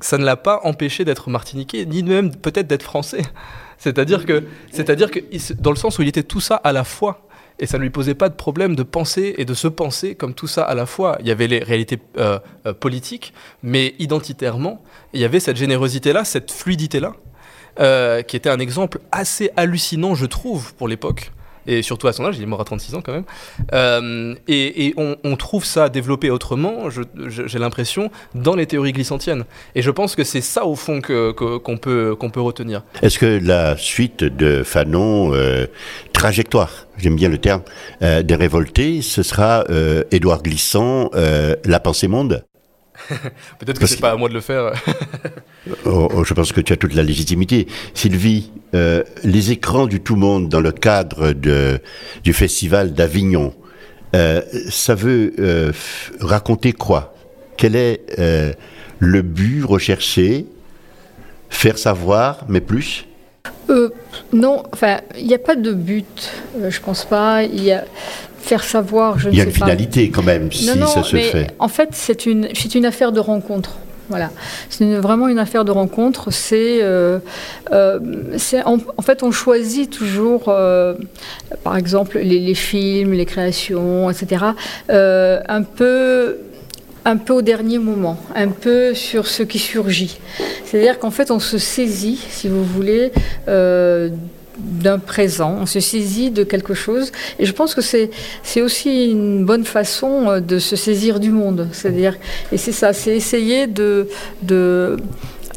ça ne l'a pas empêché d'être martiniquais, ni même peut-être d'être français. C'est-à-dire que, c'est-à-dire que dans le sens où il était tout ça à la fois et ça ne lui posait pas de problème de penser et de se penser comme tout ça à la fois. Il y avait les réalités euh, euh, politiques, mais identitairement, il y avait cette générosité-là, cette fluidité-là, euh, qui était un exemple assez hallucinant, je trouve, pour l'époque et surtout à son âge, il est mort à 36 ans quand même. Euh, et, on, trouve ça développé autrement, j'ai l'impression, dans les théories glissantiennes. Et je pense que c'est ça au fond qu'on peut, retenir. Est-ce que la suite de Fanon, euh, trajectoire, j'aime bien le terme, euh, des révoltés, ce sera Édouard Glissant, La pensée monde? Peut-être que c'est pas à moi de le faire. Oh, oh, je pense que tu as toute la légitimité. Sylvie, euh, les écrans du tout monde dans le cadre de, du festival d'Avignon, euh, ça veut euh, raconter quoi? Quel est le but recherché? Faire savoir, mais plus? Non, enfin, il n'y a pas de but, je pense pas. Il y a faire savoir, je Il y a une finalité quand même, si ça se fait. En fait, c'est une, une affaire de rencontre. Voilà, c'est vraiment une affaire de rencontre. C'est, euh, euh, en, fait, on choisit toujours, euh, par exemple, les, films, les créations, etc. un peu un peu au dernier moment, un peu sur ce qui surgit. C'est-à-dire qu'en fait, on se saisit, si vous voulez, d'un présent, on se saisit de quelque chose. Et je pense que c'est, c'est aussi une bonne façon euh, de se saisir du monde. C'est-à-dire, et c'est ça, c'est essayer de, de,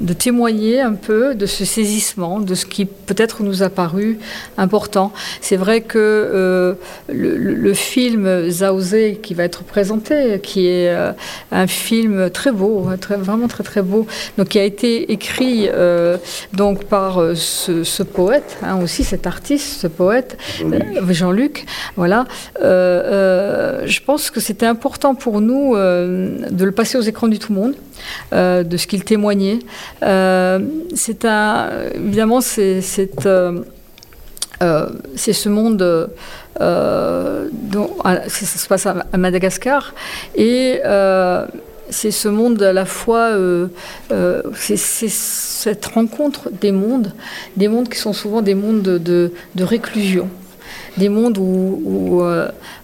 de témoigner un peu de ce saisissement, de ce qui peut-être nous a paru important. C'est vrai que euh, le, film Zaozé qui va être présenté, qui est euh, un film très beau, très, vraiment très très beau, donc qui a été écrit euh, donc par ce, poète, hein, aussi cet artiste, ce poète Jean-Luc. voilà. je pense que c'était important pour nous de le passer aux écrans du tout monde. Euh, de ce qu'il témoignait. Euh, c'est un, évidemment, c'est euh, ce monde dont, ça se passe à, Madagascar et c'est ce monde à la fois, c'est cette rencontre des mondes, des mondes qui sont souvent des mondes de, de réclusion des mondes où,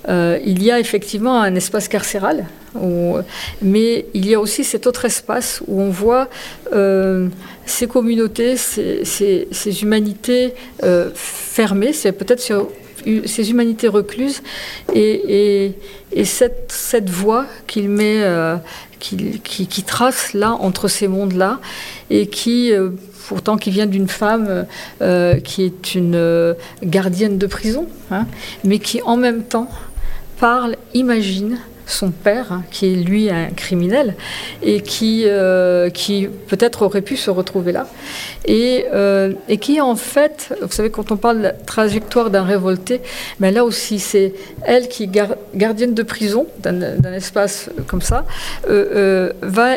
il y a effectivement un espace carcéral, mais il y a aussi cet autre espace où on voit euh, ces communautés, ces, humanités euh, fermées, c'est peut-être ces humanités recluses, et, cette, voie qu'il met, euh, qui, trace là entre ces mondes-là, et qui pourtant qui vient d'une femme qui est une gardienne de prison, hein, mais qui en même temps parle, imagine, son père, hein, qui est lui un criminel, et qui, euh, qui peut-être aurait pu se retrouver là. Et, euh, et, qui en fait, vous savez, quand on parle de la trajectoire d'un révolté, mais ben là aussi c'est elle qui gardienne de prison d'un espace comme ça, euh, va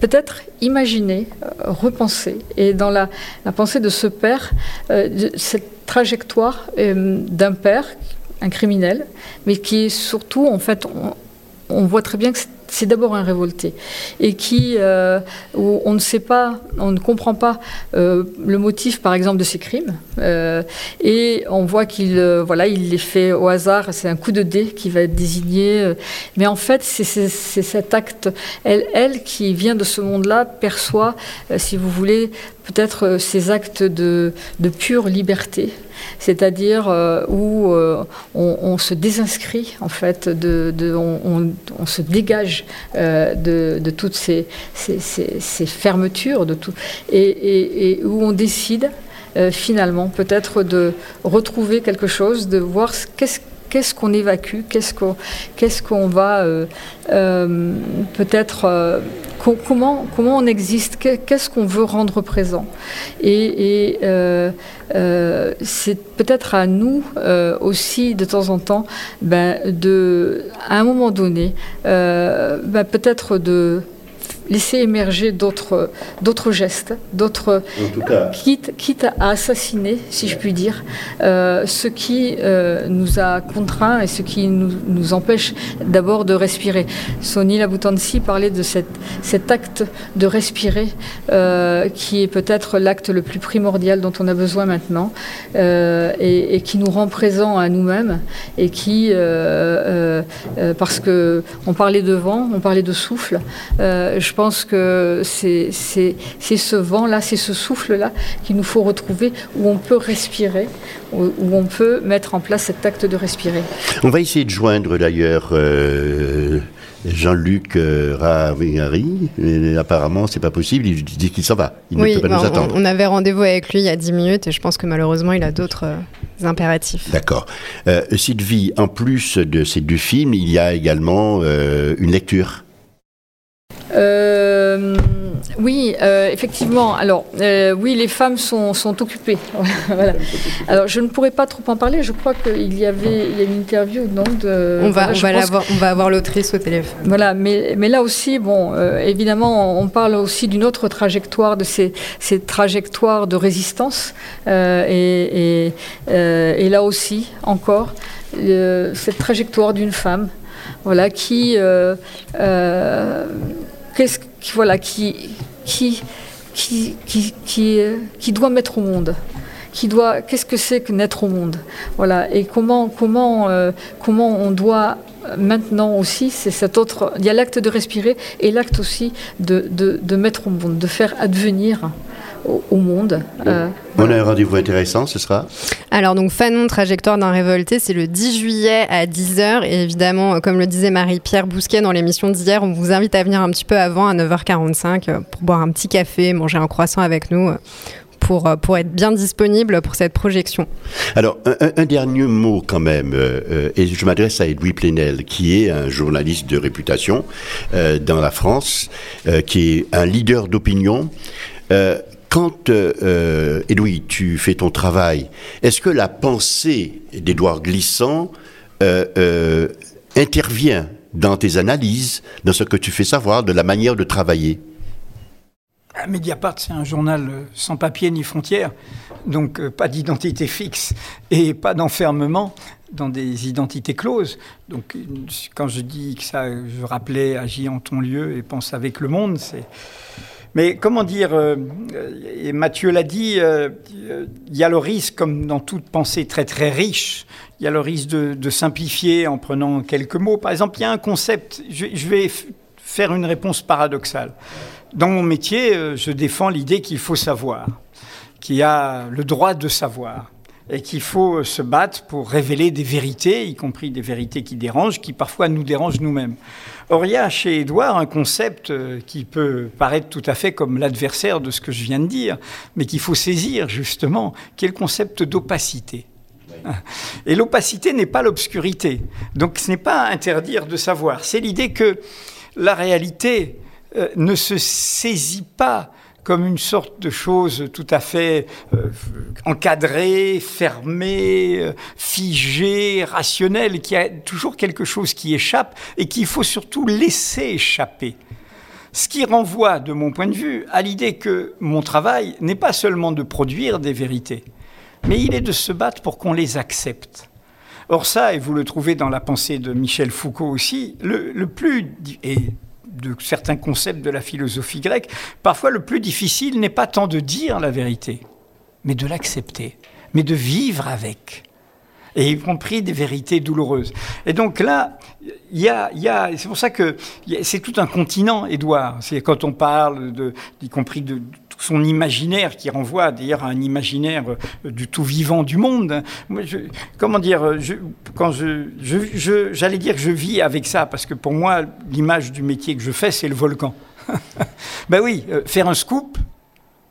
peut-être imaginer, repenser, et dans la, la, pensée de ce père, cette trajectoire d'un père un criminel, mais qui est surtout, en fait, voit très bien que c'est d'abord un révolté et qui, euh, où on ne sait pas, on ne comprend pas euh, le motif, par exemple, de ses crimes. Euh, et on voit qu'il, voilà, il les fait au hasard. C'est un coup de dé qui va être désigné. mais en fait, c'est cet acte. Elle, qui vient de ce monde-là, perçoit, si vous voulez, peut-être ces actes de pure liberté c'est-à-dire euh, où euh, on, se désinscrit en fait, on, se dégage euh, de, toutes ces, fermetures, de tout, et, où on décide finalement peut-être de retrouver quelque chose, de voir qu'est-ce qu'est-ce qu'on évacue, qu'est-ce qu'on qu'est-ce qu'on va peut-être comment, comment on existe, qu'est-ce qu'on veut rendre présent. Et, euh, euh, c'est peut-être à nous euh, aussi, de temps en temps, ben, de, à un moment donné, ben, peut-être de laisser émerger d'autres, d'autres gestes, d'autres, quitte, quitte à assassiner, si je puis dire, euh, ce qui euh, nous a contraints et ce qui nous, nous empêche d'abord de respirer. Sonny Laboutansi parlait de cette, cet acte de respirer euh, qui est peut-être l'acte le plus primordial dont on a besoin maintenant et, et, qui nous rend présents à nous-mêmes et qui, parce que on parlait de vent, on parlait de souffle, je pense que c'est ce vent-là, c'est ce souffle-là qu'il nous faut retrouver, où on peut respirer, où, on peut mettre en place cet acte de respirer. On va essayer de joindre d'ailleurs euh, Jean-Luc euh, Ravigari, mais apparemment c'est pas possible, il dit qu'il s'en va, il oui, ne peut pas nous attendre. On, avait rendez-vous avec lui il y a 10 minutes et je pense que malheureusement il a d'autres euh, impératifs. D'accord. Sylvie, en plus de ces deux films, il y a également une lecture euh, oui, euh, effectivement. Alors, euh, oui, les femmes sont, sont occupées. voilà. Alors, je ne pourrais pas trop en parler. Je crois qu'il y avait il y a une interview, non de, On va, on, va avoir, on va avoir l'autrice au téléphone. Voilà, mais, mais là aussi, bon, évidemment, on parle aussi d'une autre trajectoire, de ces, ces trajectoires de résistance. Et, et, et, là aussi, encore, cette trajectoire d'une femme, voilà, qui qu'est-ce voilà, qui, doit mettre au monde? Qu'est-ce que c'est que naître au monde? Voilà, et comment, comment, euh, comment on doit maintenant aussi, c'est cet autre, il y a l'acte de respirer et l'acte aussi de, de, de, mettre au monde, de faire advenir au, monde. On a un rendez-vous intéressant, ce sera Alors, donc, Fanon, trajectoire d'un révolté, c'est le 10 juillet à 10h. Et évidemment, comme le disait Marie-Pierre Bousquet dans l'émission d'hier, on vous invite à venir un petit peu avant, à 9h45, pour boire un petit café, manger un croissant avec nous pour, euh, pour être bien disponible pour cette projection. Alors, un, dernier mot quand même, euh, euh, et je m'adresse à Edoui Plenel, qui est un journaliste de réputation dans la France, qui est un leader d'opinion. Quand, euh, Edoui, tu fais ton travail, est-ce que la pensée d'Édouard Glissant intervient dans tes analyses, dans ce que tu fais savoir, de la manière de travailler? Mediapart, c'est un journal euh, sans papier ni frontières, donc euh, pas d'identité fixe et pas d'enfermement dans des identités closes. Donc quand je dis que ça, je rappelais agis en ton lieu et pense avec le monde, c'est... Mais comment dire, euh, et Mathieu l'a dit, il y a le risque, comme dans toute pensée très très riche, il y a le risque de, simplifier en prenant quelques mots. Par exemple, il y a un concept, je vais faire une réponse paradoxale. Dans mon métier, euh, je défends l'idée qu'il faut savoir, qu'il y a le droit de savoir et qu'il faut euh, se battre pour révéler des vérités, y compris des vérités qui dérangent, qui parfois nous dérangent nous-mêmes. Or, il y a chez Édouard un concept euh, qui peut paraître tout à fait comme l'adversaire de ce que je viens de dire, mais qu'il faut saisir justement, qui est le concept d'opacité. Et l'opacité n'est pas l'obscurité. Donc ce n'est pas interdire de savoir, c'est l'idée que la réalité euh, ne se saisit pas comme une sorte de chose tout à fait euh, encadrée, fermée, euh, figée, rationnelle, qui a toujours quelque chose qui échappe et qu'il faut surtout laisser échapper. Ce qui renvoie, de mon point de vue, à l'idée que mon travail n'est pas seulement de produire des vérités, mais il est de se battre pour qu'on les accepte. Or ça, et vous le trouvez dans la pensée de Michel Foucault aussi, le, plus, de certains concepts de la philosophie grecque, parfois le plus difficile n'est pas tant de dire la vérité, mais de l'accepter, mais de vivre avec et y compris des vérités douloureuses. Et donc là, y a, a c'est pour ça que c'est tout un continent, Édouard. C'est quand on parle de, y compris de, son imaginaire qui renvoie d'ailleurs à un imaginaire euh, du tout vivant du monde. Comment dire, je, quand j'allais dire que je vis avec ça parce que pour moi, l'image du métier que je fais, c'est le volcan. ben oui, euh, faire un scoop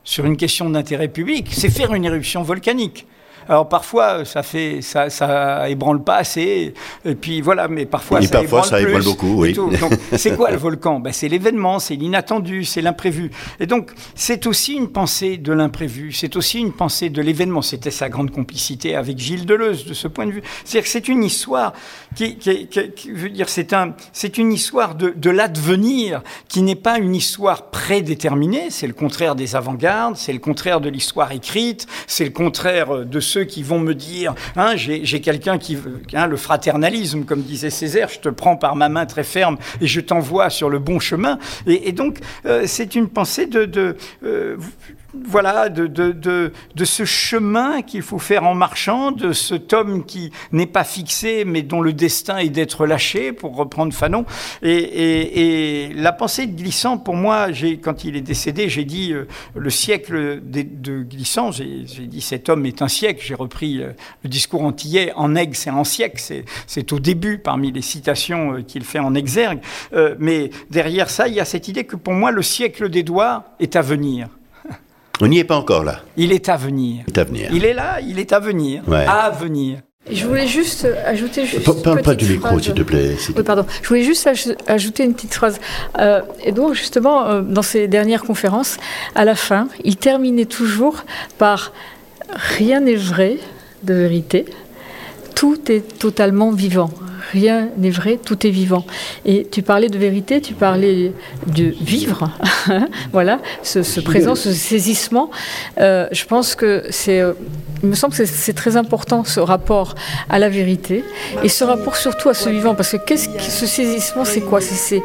sur une question d'intérêt public, c'est faire une éruption volcanique. Alors parfois, ça fait, ça, ça ébranle pas assez, et puis voilà, mais parfois, ça, parfois ébranle ça ébranle beaucoup, oui. Donc, c'est quoi le volcan? Ben, C'est l'événement, c'est l'inattendu, c'est l'imprévu. Et donc, c'est aussi une pensée de l'imprévu, c'est aussi une pensée de l'événement. C'était sa grande complicité avec Gilles Deleuze, de ce point de vue. C'est-à-dire que c'est une histoire qui, qui, qui, veut dire, c'est un, c'est une histoire de, de l'advenir qui n'est pas une histoire prédéterminée. C'est le contraire des avant-gardes, c'est le contraire de l'histoire écrite, c'est le contraire de ceux qui vont me dire, hein, j'ai quelqu'un qui, hein, le fraternalisme, comme disait Césaire, je te prends par ma main très ferme et je t'envoie sur le bon chemin. Et, donc, euh, c'est une pensée de, euh, voilà, de, de, de, de, ce chemin qu'il faut faire en marchant, de cet homme qui n'est pas fixé, mais dont le destin est d'être lâché, pour reprendre Fanon. Et, et, et la pensée de Glissant, pour moi, quand il est décédé, j'ai dit euh, le siècle de, Glissant, j'ai dit cet homme est un siècle. J'ai repris euh, le discours antillais, en aigle, c'est un siècle, c'est au début parmi les citations euh, qu'il fait en exergue. mais derrière ça, il y a cette idée que pour moi, le siècle d'Édouard est à venir. On n'y est pas encore là. Il est à venir. Il est à venir. Il est là, il est à venir. À venir. Je voulais juste ajouter. Juste Parle pas du micro, s'il te plaît. Oui, pardon. Je voulais juste ajouter une petite phrase. Euh, et donc, justement, euh, dans ses dernières conférences, à la fin, il terminait toujours par Rien n'est vrai de vérité, tout est totalement vivant rien n'est vrai, tout est vivant. Et tu parlais de vérité, tu parlais de vivre, voilà, ce, présent, ce saisissement. Euh, je pense que c'est euh, il me semble que c'est très important ce rapport à la vérité et ce rapport surtout à ce vivant. Parce que qu'est-ce que ce saisissement, c'est quoi? C'est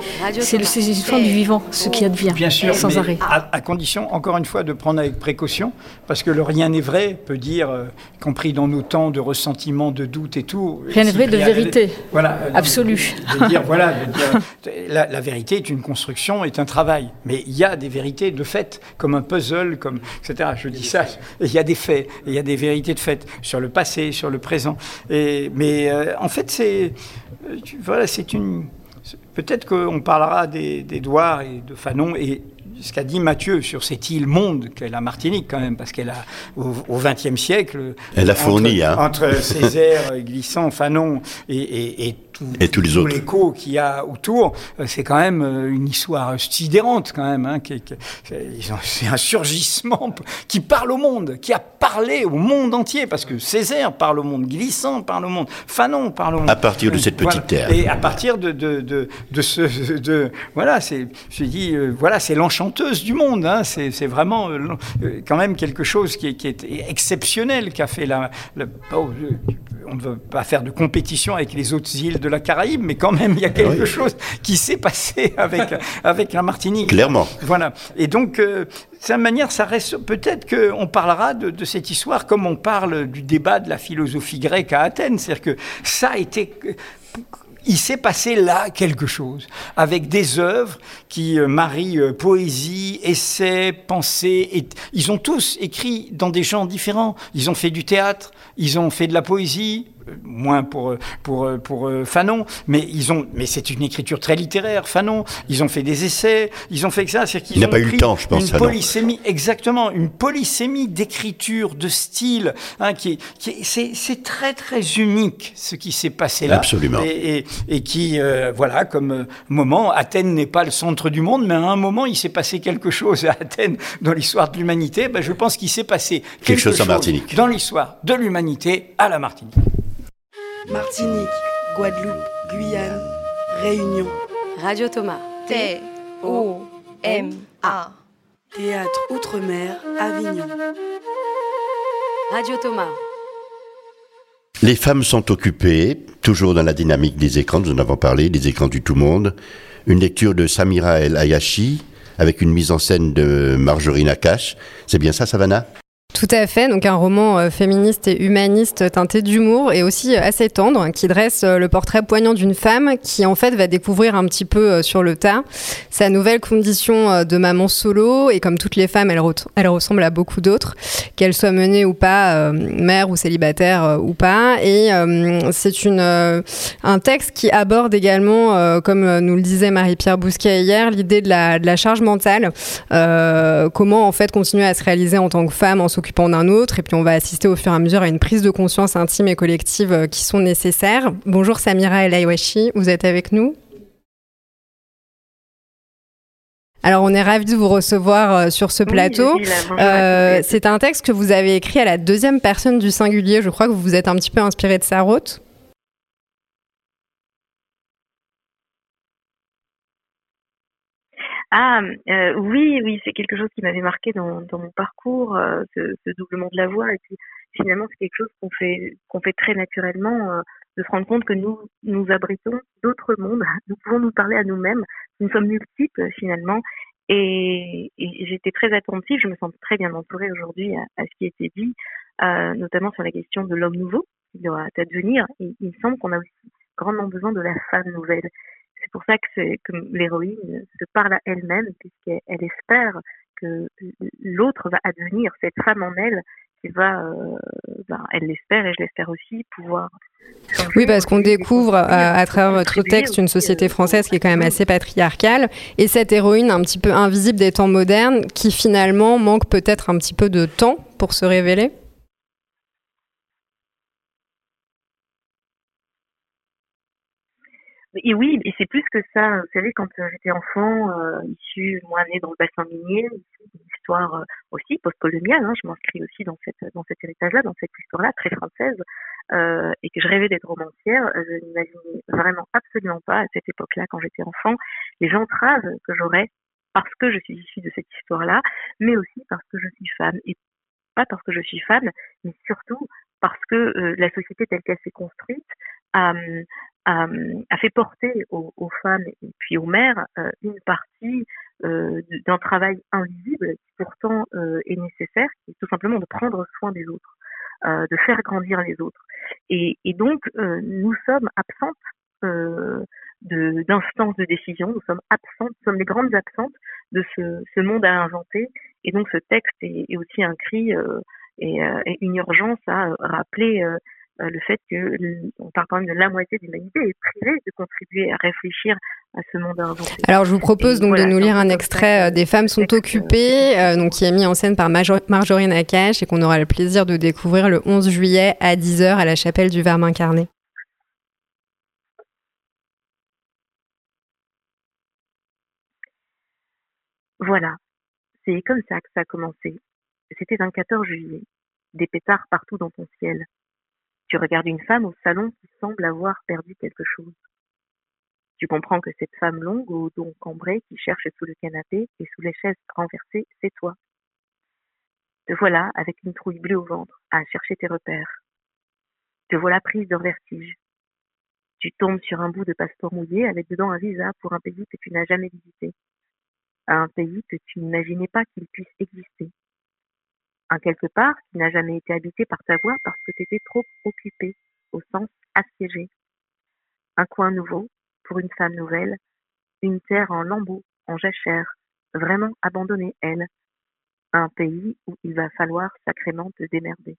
le saisissement du vivant, ce qui advient Bien sûr, sans arrêt. À, condition, encore une fois, de prendre avec précaution, parce que le rien n'est vrai peut dire, euh, compris dans nos temps de ressentiment, de doute et tout. Rien n'est vrai de vérité. Voilà. Absolue. De dire, voilà, la, la, vérité est une construction, est un travail. Mais il y a des vérités de fait, comme un puzzle, comme, etc. Je dis ça. Il y a des faits, il y a des vérités de fait sur le passé, sur le présent. Et, mais euh, en fait, c'est euh, voilà, c'est une. Peut-être qu'on parlera Douars et de Fanon et ce qu'a dit Mathieu sur cette île monde qu'est la Martinique quand même, parce qu'elle a au XXe siècle, elle a fourni entre, hein. entre Césaire, Glissant, Fanon et, et, et et tous les autres. l'écho qu'il y a autour, euh, c'est quand même euh, une histoire sidérante quand même. Hein, c'est un surgissement qui parle au monde, qui a parlé au monde entier, parce que Césaire parle au monde, Glissant parle au monde, Fanon parle au monde. À partir de cette petite terre. Et à partir de, de, de, de ce... De, voilà, c'est, je dis, euh, voilà, c'est l'enchanteuse du monde. Hein, c'est, vraiment quand même quelque chose qui est, qui est exceptionnel qu'a fait la... la oh, on ne veut pas faire de compétition avec les autres îles de la Caraïbe, mais quand même, il y a quelque chose qui s'est passé avec, avec la Martinique. Clairement. Voilà. Et donc, euh, de cette manière, ça reste. Peut-être qu'on parlera de, cette histoire comme on parle du débat de la philosophie grecque à Athènes. C'est-à-dire que ça a été il s'est passé là quelque chose, avec des œuvres qui euh, marient euh, poésie, essai, pensée. Et, ils ont tous écrit dans des genres différents. Ils ont fait du théâtre, ils ont fait de la poésie, moins pour, pour, pour Fanon, mais, ils ont, mais c'est une écriture très littéraire, Fanon. Ils ont fait des essais, ils ont fait que ça. Il n'a pas eu le temps, je pense. Une polysémie, exactement, une polysémie d'écriture, de style, hein, qui, qui c'est très très unique ce qui s'est passé là. Absolument. Et, et, qui, euh, voilà, comme euh, moment, Athènes n'est pas le centre du monde, mais à un moment, il s'est passé quelque chose à Athènes dans l'histoire de l'humanité. Ben, je pense qu'il s'est passé quelque, chose, chose Martinique. dans l'histoire de l'humanité à la Martinique. Martinique, Guadeloupe, Guyane, Réunion. Radio Thomas. T-O-M-A. Théâtre Outre-mer, Avignon. Radio Thomas. Les femmes sont occupées, toujours dans la dynamique des écrans, nous en avons parlé, des écrans du tout monde. Une lecture de Samira El Ayashi, avec une mise en scène de Marjorie Nakache. C'est bien ça, Savannah? Tout à fait, donc un roman euh, féministe et humaniste teinté d'humour et aussi euh, assez tendre qui dresse euh, le portrait poignant d'une femme qui en fait va découvrir un petit peu sur le tas sa nouvelle condition de maman solo et comme toutes les femmes, elle, elle ressemble à beaucoup d'autres, qu'elle soit menée ou pas, mère ou célibataire ou pas. Et c'est une un texte qui aborde également, comme nous le disait Marie-Pierre Bousquet hier, l'idée de la, charge mentale, comment en fait continuer à se réaliser en tant que femme en s'occupant d'un autre. Et puis on va assister au fur et à mesure à une prise de conscience intime et collective euh, qui sont nécessaires. Bonjour Samira El Aywashi, vous êtes avec nous? Alors on est ravis de vous recevoir euh, sur ce plateau. Euh, c'est un texte que vous avez écrit à la deuxième personne du singulier. Je crois que vous vous êtes un petit peu inspiré de Sarraute. Ah euh, oui, oui, c'est quelque chose qui m'avait marqué dans, dans mon parcours, euh, ce, doublement de la voix. Et puis finalement, c'est quelque chose qu'on fait qu'on fait très naturellement, euh, de se rendre compte que nous nous abritons d'autres mondes. Nous pouvons nous parler à nous-mêmes. Nous sommes multiples finalement. Et, et j'étais très attentive. Je me sens très bien entourée aujourd'hui à, à, ce qui était dit, notamment sur la question de l'homme nouveau qui doit advenir. Et il me semble qu'on a aussi grandement besoin de la femme nouvelle c'est pour ça que, que l'héroïne se parle à elle-même, puisqu'elle espère que l'autre va advenir, cette femme en elle, qui va, euh, ben, elle l'espère et je l'espère aussi, pouvoir. Oui, parce qu'on découvre à, travers votre texte une société euh, française qui est quand même assez patriarcale et cette héroïne un petit peu invisible des temps modernes qui finalement manque peut-être un petit peu de temps pour se révéler. Et oui, et c'est plus que ça. Vous savez, quand euh, j'étais enfant, euh, issue, moi, née dans le bassin minier, une histoire euh, aussi post-coloniale, hein, je m'inscris aussi dans, cette, dans cet héritage-là, dans cette histoire-là, très française, euh, et que je rêvais d'être romancière, je n'imaginais vraiment absolument pas, à cette époque-là, quand j'étais enfant, les entraves que j'aurais parce que je suis issue de cette histoire-là, mais aussi parce que je suis femme. Et pas parce que je suis femme, mais surtout parce que euh, la société telle qu'elle s'est construite a, fait porter aux, aux, femmes et puis aux mères euh, une partie euh, d'un travail invisible qui pourtant euh, est nécessaire, qui est tout simplement de prendre soin des autres, euh, de faire grandir les autres. Et, et donc, nous sommes absentes d'instances de, de, décision, nous sommes absentes, nous sommes les grandes absentes de ce, ce monde à inventer. Et donc, ce texte est, est aussi un cri et, et, une urgence à rappeler le fait que on parle quand même de la moitié de l'humanité est privée de contribuer à réfléchir à ce monde inventé. Alors je vous propose donc voilà, de nous lire un extrait Des femmes sont occupées, euh, donc qui est mis en scène par Marjorie Nakache et qu'on aura le plaisir de découvrir le 11 juillet à 10h à la chapelle du Verbe incarné. Voilà, c'est comme ça que ça a commencé. C'était un 14 juillet, des pétards partout dans ton ciel. Tu regardes une femme au salon qui semble avoir perdu quelque chose. Tu comprends que cette femme longue au dos cambré qui cherche sous le canapé et sous les chaises renversées, c'est toi. Te voilà avec une trouille bleue au ventre à chercher tes repères. Te voilà prise d'un vertige. Tu tombes sur un bout de passeport mouillé avec dedans un visa pour un pays que tu n'as jamais visité. Un pays que tu n'imaginais pas qu'il puisse exister un quelque part qui n'a jamais été habité par ta voix parce que tu étais trop occupé, au sens assiégé. Un coin nouveau, pour une femme nouvelle, une terre en lambeaux, en jachère, vraiment abandonnée, elle. Un pays où il va falloir sacrément te démerder.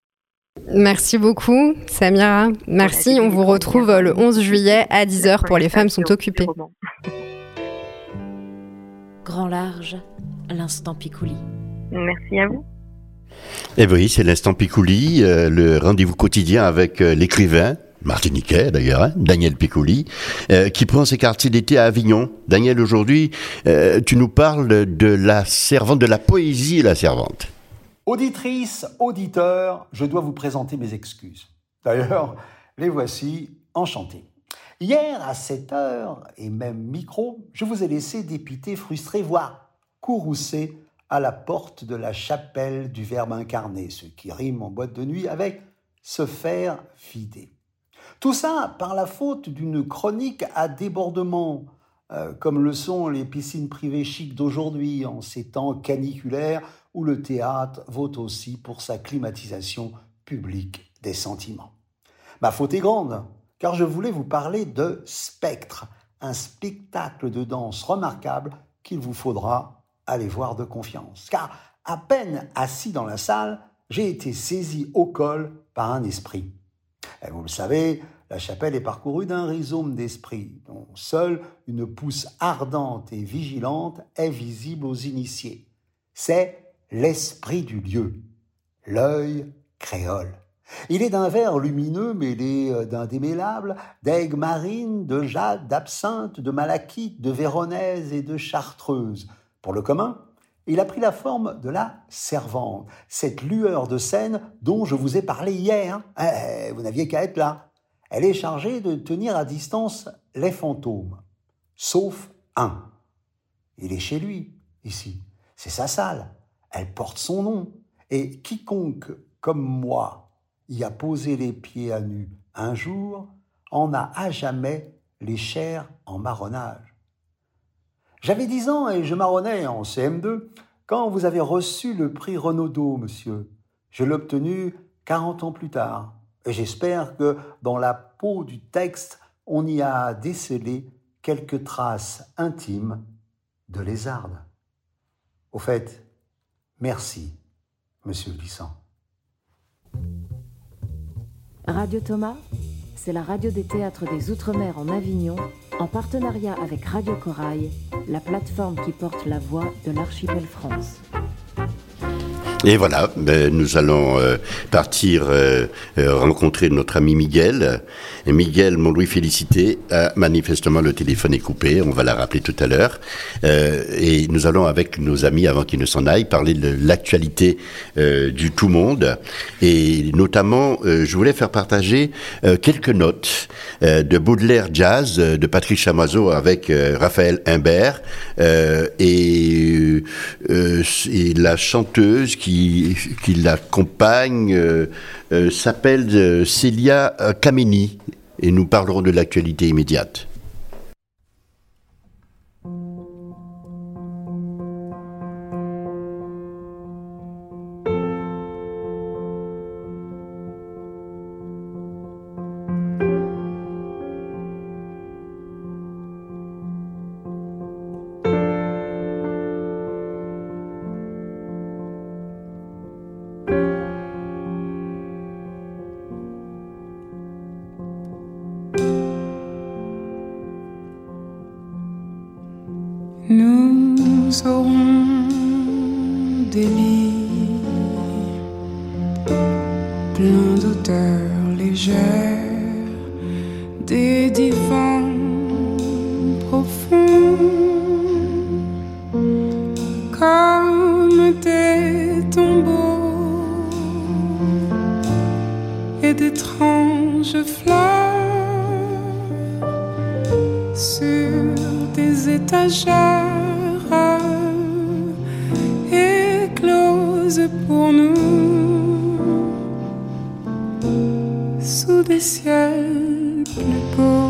Merci beaucoup, Samira. Merci. On vous retrouve le 11 juillet à 10h pour Les femmes sont occupées. Grand large, l'instant Picouli. Merci à vous. Et oui, c'est l'instant Picouli, euh, le rendez-vous quotidien avec euh, l'écrivain, martiniquais d'ailleurs, hein, Daniel Picouli, euh, qui prend ses quartiers d'été à Avignon. Daniel, aujourd'hui, euh, tu nous parles de la servante, de la poésie la servante. Auditrice, auditeur, je dois vous présenter mes excuses. D'ailleurs, les voici enchantés. Hier, à 7 heures, et même micro, je vous ai laissé dépiter, frustré, voire courroucé à la porte de la chapelle du Verbe incarné, ce qui rime en boîte de nuit avec se faire vider. Tout ça par la faute d'une chronique à débordement, euh, comme le sont les piscines privées chics d'aujourd'hui en ces temps caniculaires où le théâtre vaut aussi pour sa climatisation publique des sentiments. Ma faute est grande, car je voulais vous parler de Spectre, un spectacle de danse remarquable qu'il vous faudra aller voir de confiance. Car à peine assis dans la salle, j'ai été saisi au col par un esprit. Et vous le savez, la chapelle est parcourue d'un rhizome d'esprit, dont seule une pousse ardente et vigilante est visible aux initiés. C'est l'esprit du lieu, l'œil créole. Il est d'un vert lumineux mêlé d'un démêlable, d'aigues marines, de jade, d'absinthe, de malachite, de véronèse et de chartreuse, pour le commun, il a pris la forme de la servante, cette lueur de scène dont je vous ai parlé hier. Eh, vous n'aviez qu'à être là. Elle est chargée de tenir à distance les fantômes, sauf un. Il est chez lui, ici. C'est sa salle. Elle porte son nom. Et quiconque, comme moi, y a posé les pieds à nu un jour, en a à jamais les chairs en marronnage. J'avais dix ans et je marronnais en CM2 quand vous avez reçu le prix Renaudot, monsieur. Je l'ai obtenu 40 ans plus tard. Et j'espère que dans la peau du texte, on y a décelé quelques traces intimes de lézarde. Au fait, merci, monsieur Glissant. Radio Thomas, c'est la radio des théâtres des Outre-mer en Avignon en partenariat avec Radio Corail, la plateforme qui porte la voix de l'archipel France. Et voilà, ben, nous allons euh, partir euh, euh, rencontrer notre ami Miguel. Miguel, mon Louis félicité, manifestement le téléphone est coupé, on va la rappeler tout à l'heure. et nous allons avec nos amis, avant qu'ils ne s'en aillent, parler de l'actualité du tout monde. Et notamment, je voulais faire partager quelques notes de Baudelaire Jazz de Patrick Chamoiseau avec Raphaël Imbert et, et la chanteuse qui qui, l'accompagne s'appelle Célia Kameni et nous parlerons de l'actualité immédiate. délit, plein d'odeurs légères, des divans profonds, comme des tombeaux et d'étranges fleurs sur des étagères. pour nous sous des ciels plus beaux.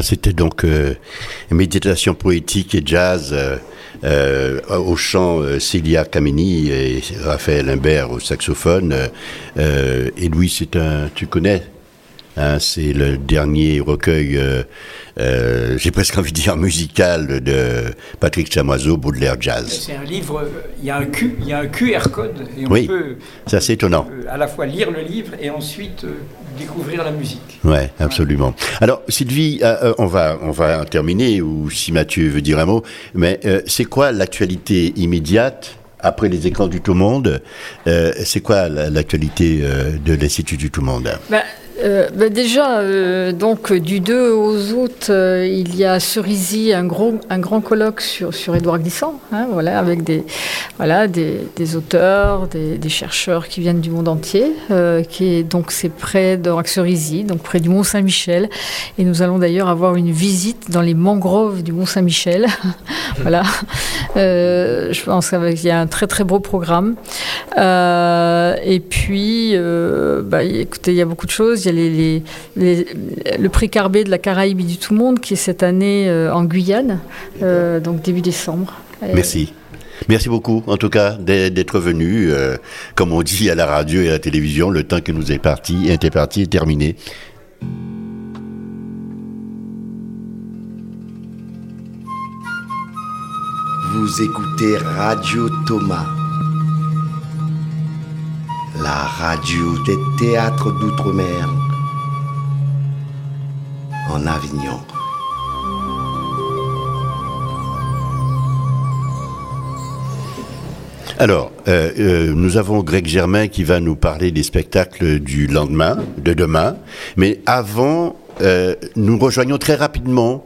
C'était donc euh, méditation poétique et jazz euh, euh, au chant Célia Kameni et Raphaël Imbert au saxophone. et Louis, c'est un, tu connais Hein, c'est le dernier recueil, euh, j'ai presque envie de dire musical, de Patrick Chamoiseau, Baudelaire Jazz. C'est un livre, il y a un, Q, il y a un QR code et on oui, peut c'est étonnant. à la fois lire le livre et ensuite euh, découvrir la musique. Oui, absolument. Alors Sylvie, on, va, on va terminer, ou si Mathieu veut dire un mot, mais c'est quoi l'actualité immédiate après les écrans du Tout Monde, c'est quoi l'actualité de l'Institut du Tout Monde bah, euh, bah déjà, euh, donc du 2 au août, euh, il y a Cerisy, un, gros, un grand colloque sur, sur Édouard Glissant, hein, voilà, avec des, voilà, des, auteurs, des, chercheurs qui viennent du monde entier. qui est, donc c'est près de Cerisy, donc près du Mont Saint-Michel. Et nous allons d'ailleurs avoir une visite dans les mangroves du Mont Saint-Michel. voilà. je pense qu'il y a un très très beau programme. et puis, bah, écoutez, il y a beaucoup de choses les, le prix Carbet de la Caraïbe du Tout Monde qui est cette année euh, en Guyane, euh, donc début décembre. Merci. Merci beaucoup, en tout cas, d'être venu. Euh, comme on dit à la radio et à la télévision, le temps que nous est parti, était parti est terminé. Vous écoutez Radio Thomas la radio des théâtres d'outre-mer en Avignon. Alors, euh, euh, nous avons Greg Germain qui va nous parler des spectacles du lendemain, de demain. Mais avant, euh, nous rejoignons très rapidement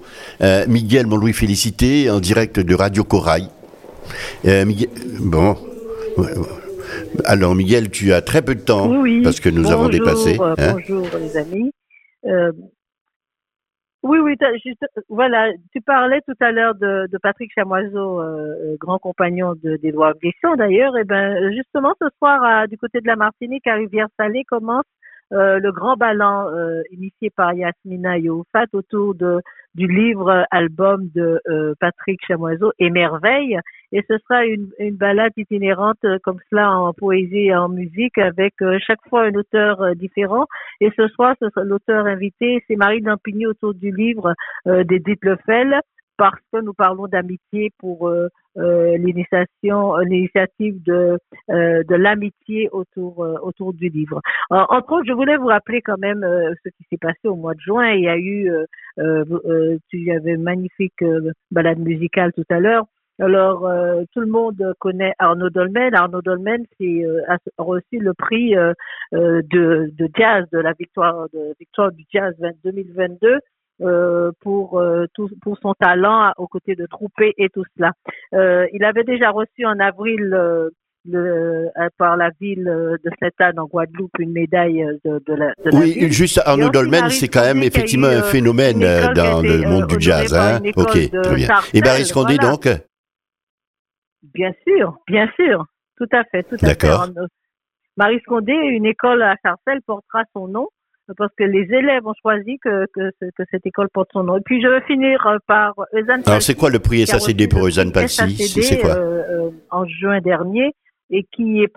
Miguel Mon-Louis Félicité en direct de Radio Corail. Bon. Alors Miguel, tu as très peu de temps parce que nous avons dépassé. Euh, hein. bonjour les amis. Euh, oui, oui, voilà, tu parlais tout à l'heure de, Patrick Chamoiseau, euh, grand compagnon d'Edouard Guesson d'ailleurs. Et ben justement ce soir, du côté de la Martinique, à Rivière-Salée, commence le grand ballon initié par Yasmina Youfat autour de du livre album de Patrick Chamoiseau, Émerveille, et ce sera une, une balade itinérante euh, comme cela en poésie et en musique avec euh, chaque fois un auteur euh, différent. Et ce soir, ce sera l'auteur invité, c'est Marie Dampigny autour du livre d'Edith Lefel parce que nous parlons d'amitié pour l'initiation, l'initiative de de l'amitié autour autour du livre. entre autres, je voulais vous rappeler quand même ce qui s'est passé au mois de juin. Il y a eu, tu avais une magnifique balade musicale tout à l'heure. Alors, euh, tout le monde connaît Arnaud Dolmen. Arnaud Dolmen euh, a reçu le prix euh, euh, de, de jazz, de la victoire, de, victoire du jazz 2022 euh, pour, euh, tout, pour son talent aux côtés de Troupé et tout cela. Euh, il avait déjà reçu en avril euh, le, par la ville de Sainte-Anne en Guadeloupe une médaille de, de la, de la Oui, ville. juste Arnaud Dolmen, c'est quand même effectivement un phénomène dans le monde du jazz. Hein ok, très bien. Et Barry Scondé, voilà. donc? Bien sûr, bien sûr, tout à fait, tout à fait. D'accord. Marie Scondé, une école à Sarcelles portera son nom parce que les élèves ont choisi que, que, ce- que cette école porte son nom. Et puis je vais finir euh, par Eusanne Alors, c'est quoi le prix SACD pour Eusanne Palsy C'est quoi euh, euh, En juin dernier et qui est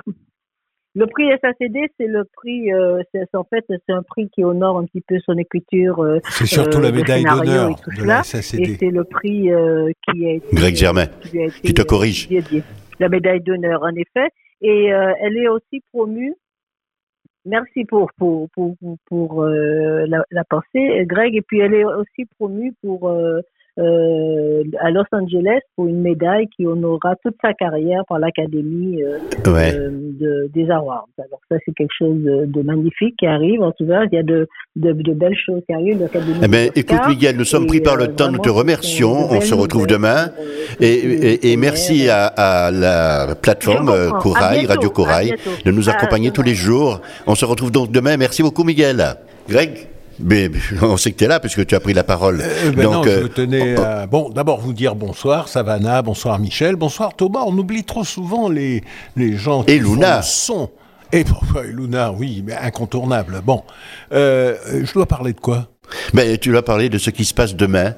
le prix SACD, c'est le prix, euh, c'est en fait, c'est un prix qui honore un petit peu son écriture. euh, C'est surtout euh, la médaille d'honneur de la SACD. Et c'est le prix euh, qui a été Greg Germain, lui a été, qui te euh, corrige. La médaille d'honneur, en effet. Et euh, elle est aussi promue. Merci pour pour pour pour, euh, la, la pensée, Greg. Et puis elle est aussi promue pour euh, euh, à Los Angeles pour une médaille qui honorera toute sa carrière par l'Académie euh, Ouais. euh, de, des Awards. Alors ça c'est quelque chose de, de magnifique qui arrive. En tout cas, il y a de belles choses qui arrivent. Eh ben, écoute. Miguel, nous sommes pris par le temps, nous te remercions. On se retrouve demain. Et, et- et merci à, à la plateforme Corail, bientôt, Radio Corail, de nous accompagner tous les jours. On se retrouve donc demain. Merci beaucoup Miguel. Greg? Mais, on sait que tu es là puisque tu as pris la parole. Euh, ben non, donc, je euh, tenais à, bon, d'abord vous dire bonsoir, Savannah, bonsoir Michel, bonsoir Thomas. On oublie trop souvent les, les gens qui Et Luna. son. Et bon, Luna, oui, mais incontournable. Bon, euh, je dois parler de quoi? Ben, tu vas parler de ce qui se passe demain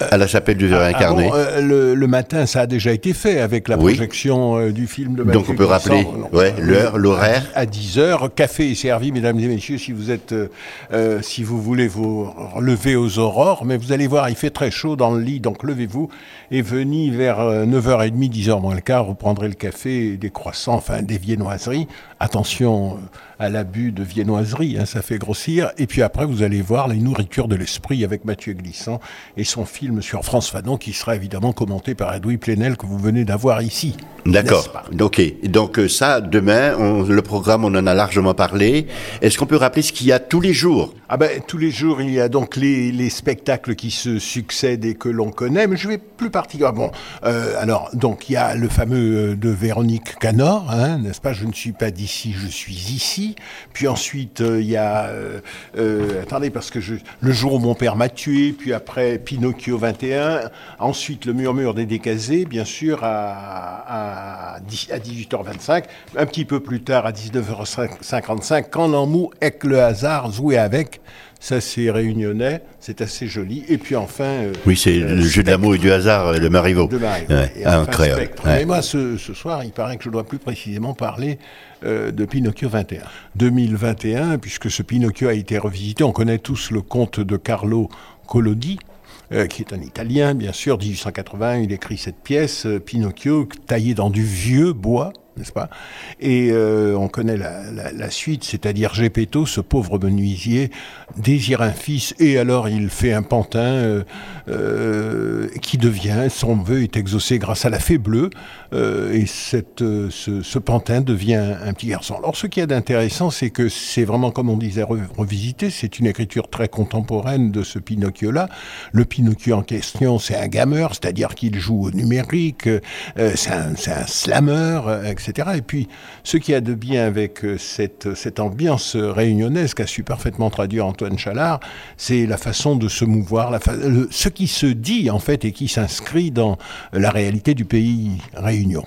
à la chapelle du Verre Ah incarné. bon, euh, le, le matin, ça a déjà été fait avec la projection euh, du film de Donc, Mathieu on peut rappeler, ouais, euh, l'heure, l'horaire. À 10h, café est servi, mesdames et messieurs, si vous êtes, euh, euh, si vous voulez vous lever aux aurores. Mais vous allez voir, il fait très chaud dans le lit, donc levez-vous et venez vers euh, 9h30, 10h moins le quart, vous prendrez le café, des croissants, enfin des viennoiseries. Attention euh, à l'abus de viennoiserie, hein, ça fait grossir. Et puis après, vous allez voir les nourritures de l'esprit avec Mathieu Glissant et son film sur France Fanon qui sera évidemment commenté par Edoui Plenel que vous venez d'avoir ici. D'accord. Ok. Donc euh, ça, demain, on- le programme, on en a largement parlé. Est-ce qu'on peut rappeler ce qu'il y a tous les jours? Ah ben, tous les jours, il y a donc les, les spectacles qui se succèdent et que l'on connaît, mais je vais plus particulièrement. Euh, alors, donc, il y a le fameux euh, de Véronique Canor, hein, n'est-ce pas? Je ne suis pas d'ici, je suis ici. Puis ensuite, euh, il y a... euh, euh, attendez, parce que le jour où mon père m'a tué, puis après Pinocchio 21, ensuite le murmure des décasés, bien sûr, à, à, 10 à 18h25, un petit peu plus tard, à 19h55, quand l'emmou avec le hasard, joué avec, ça c'est réunionnais, c'est assez joli. Et puis enfin... euh, Oui, c'est euh, le jeu de l'amour et du hasard, euh, le Marivaux. de Marivaux. Ouais, Et enfin. Spectre. Ouais. Mais moi, ce, ce soir, il paraît que je dois plus précisément parler euh, de Pinocchio 21. 2021, puisque ce Pinocchio a été revisité, on connaît tous le conte de Carlo Collodi, euh, qui est un Italien, bien sûr, 1880, il écrit cette pièce, euh, Pinocchio, taillé dans du vieux bois, n'est-ce pas? Et euh, on connaît la, suite, c'est-à-dire Gepetto, ce pauvre menuisier, désire un fils, et alors il fait un pantin euh, euh, qui devient, son vœu est exaucé grâce à la fée bleue, et cette, ce, pantin devient un petit garçon. Alors ce qu'il y a d'intéressant, c'est que c'est vraiment, comme on disait, re- revisité, c'est une écriture très contemporaine de ce Pinocchio-là. Le Pinocchio en question, c'est un gamer, c'est-à-dire qu'il joue au numérique, c'est un, un slammer, euh, etc. Et puis, ce qu'il y a de bien avec euh, cette, cette ambiance réunionnaise qu'a su parfaitement traduire Antoine Chalard, c'est la façon de se mouvoir, la fa- le- ce qui se dit en fait et qui s'inscrit dans la réalité du pays Réunion.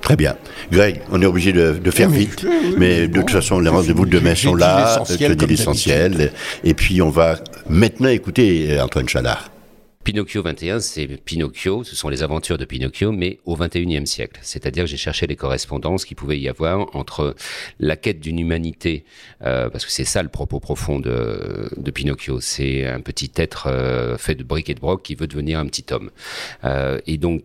Très bien. Greg, on est obligé de, de faire Oui, vite. oui, oui, mais de bon, toute façon, les rendez-vous de demain sont là. Tu comme l'essentiel. Et puis, on va maintenant écouter euh, Antoine Chalard. Pinocchio 21, c'est Pinocchio, ce sont les aventures de Pinocchio, mais au 21e siècle. C'est-à-dire que j'ai cherché les correspondances qu'il pouvait y avoir entre la quête d'une humanité, euh, parce que c'est ça le propos profond de, de Pinocchio, c'est un petit être euh, fait de briques et de broc qui veut devenir un petit homme. Euh, et donc,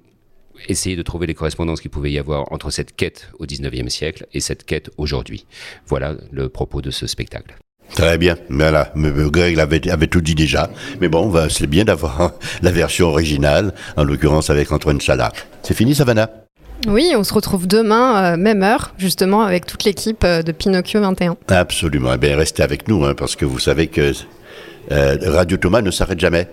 essayer de trouver les correspondances qu'il pouvait y avoir entre cette quête au 19e siècle et cette quête aujourd'hui. Voilà le propos de ce spectacle. Très bien, voilà. Greg avait, avait tout dit déjà. Mais bon, bah, c'est bien d'avoir la version originale, en l'occurrence avec Antoine Salat. C'est fini, Savannah? Oui, on se retrouve demain, euh, même heure, justement, avec toute l'équipe euh, de Pinocchio 21. Absolument. Eh bien, restez avec nous, hein, parce que vous savez que euh, Radio Thomas ne s'arrête jamais.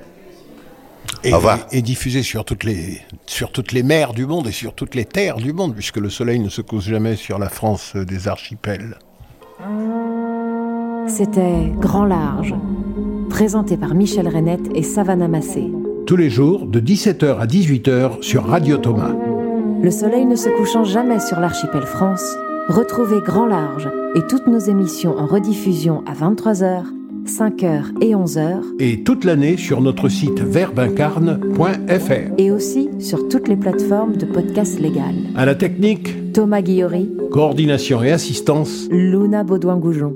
Et, Au revoir. et diffusé sur toutes, les, sur toutes les mers du monde et sur toutes les terres du monde, puisque le soleil ne se couche jamais sur la France des archipels. C'était Grand Large, présenté par Michel Renette et Savannah Massé. Tous les jours, de 17h à 18h sur Radio Thomas. Le soleil ne se couchant jamais sur l'archipel France, retrouvez Grand Large et toutes nos émissions en rediffusion à 23h, 5h et 11h, Et toute l'année sur notre site verbincarne.fr. et aussi sur toutes les plateformes de podcasts légales. À la technique, Thomas Guillory, coordination et assistance, Luna Baudouin-Goujon.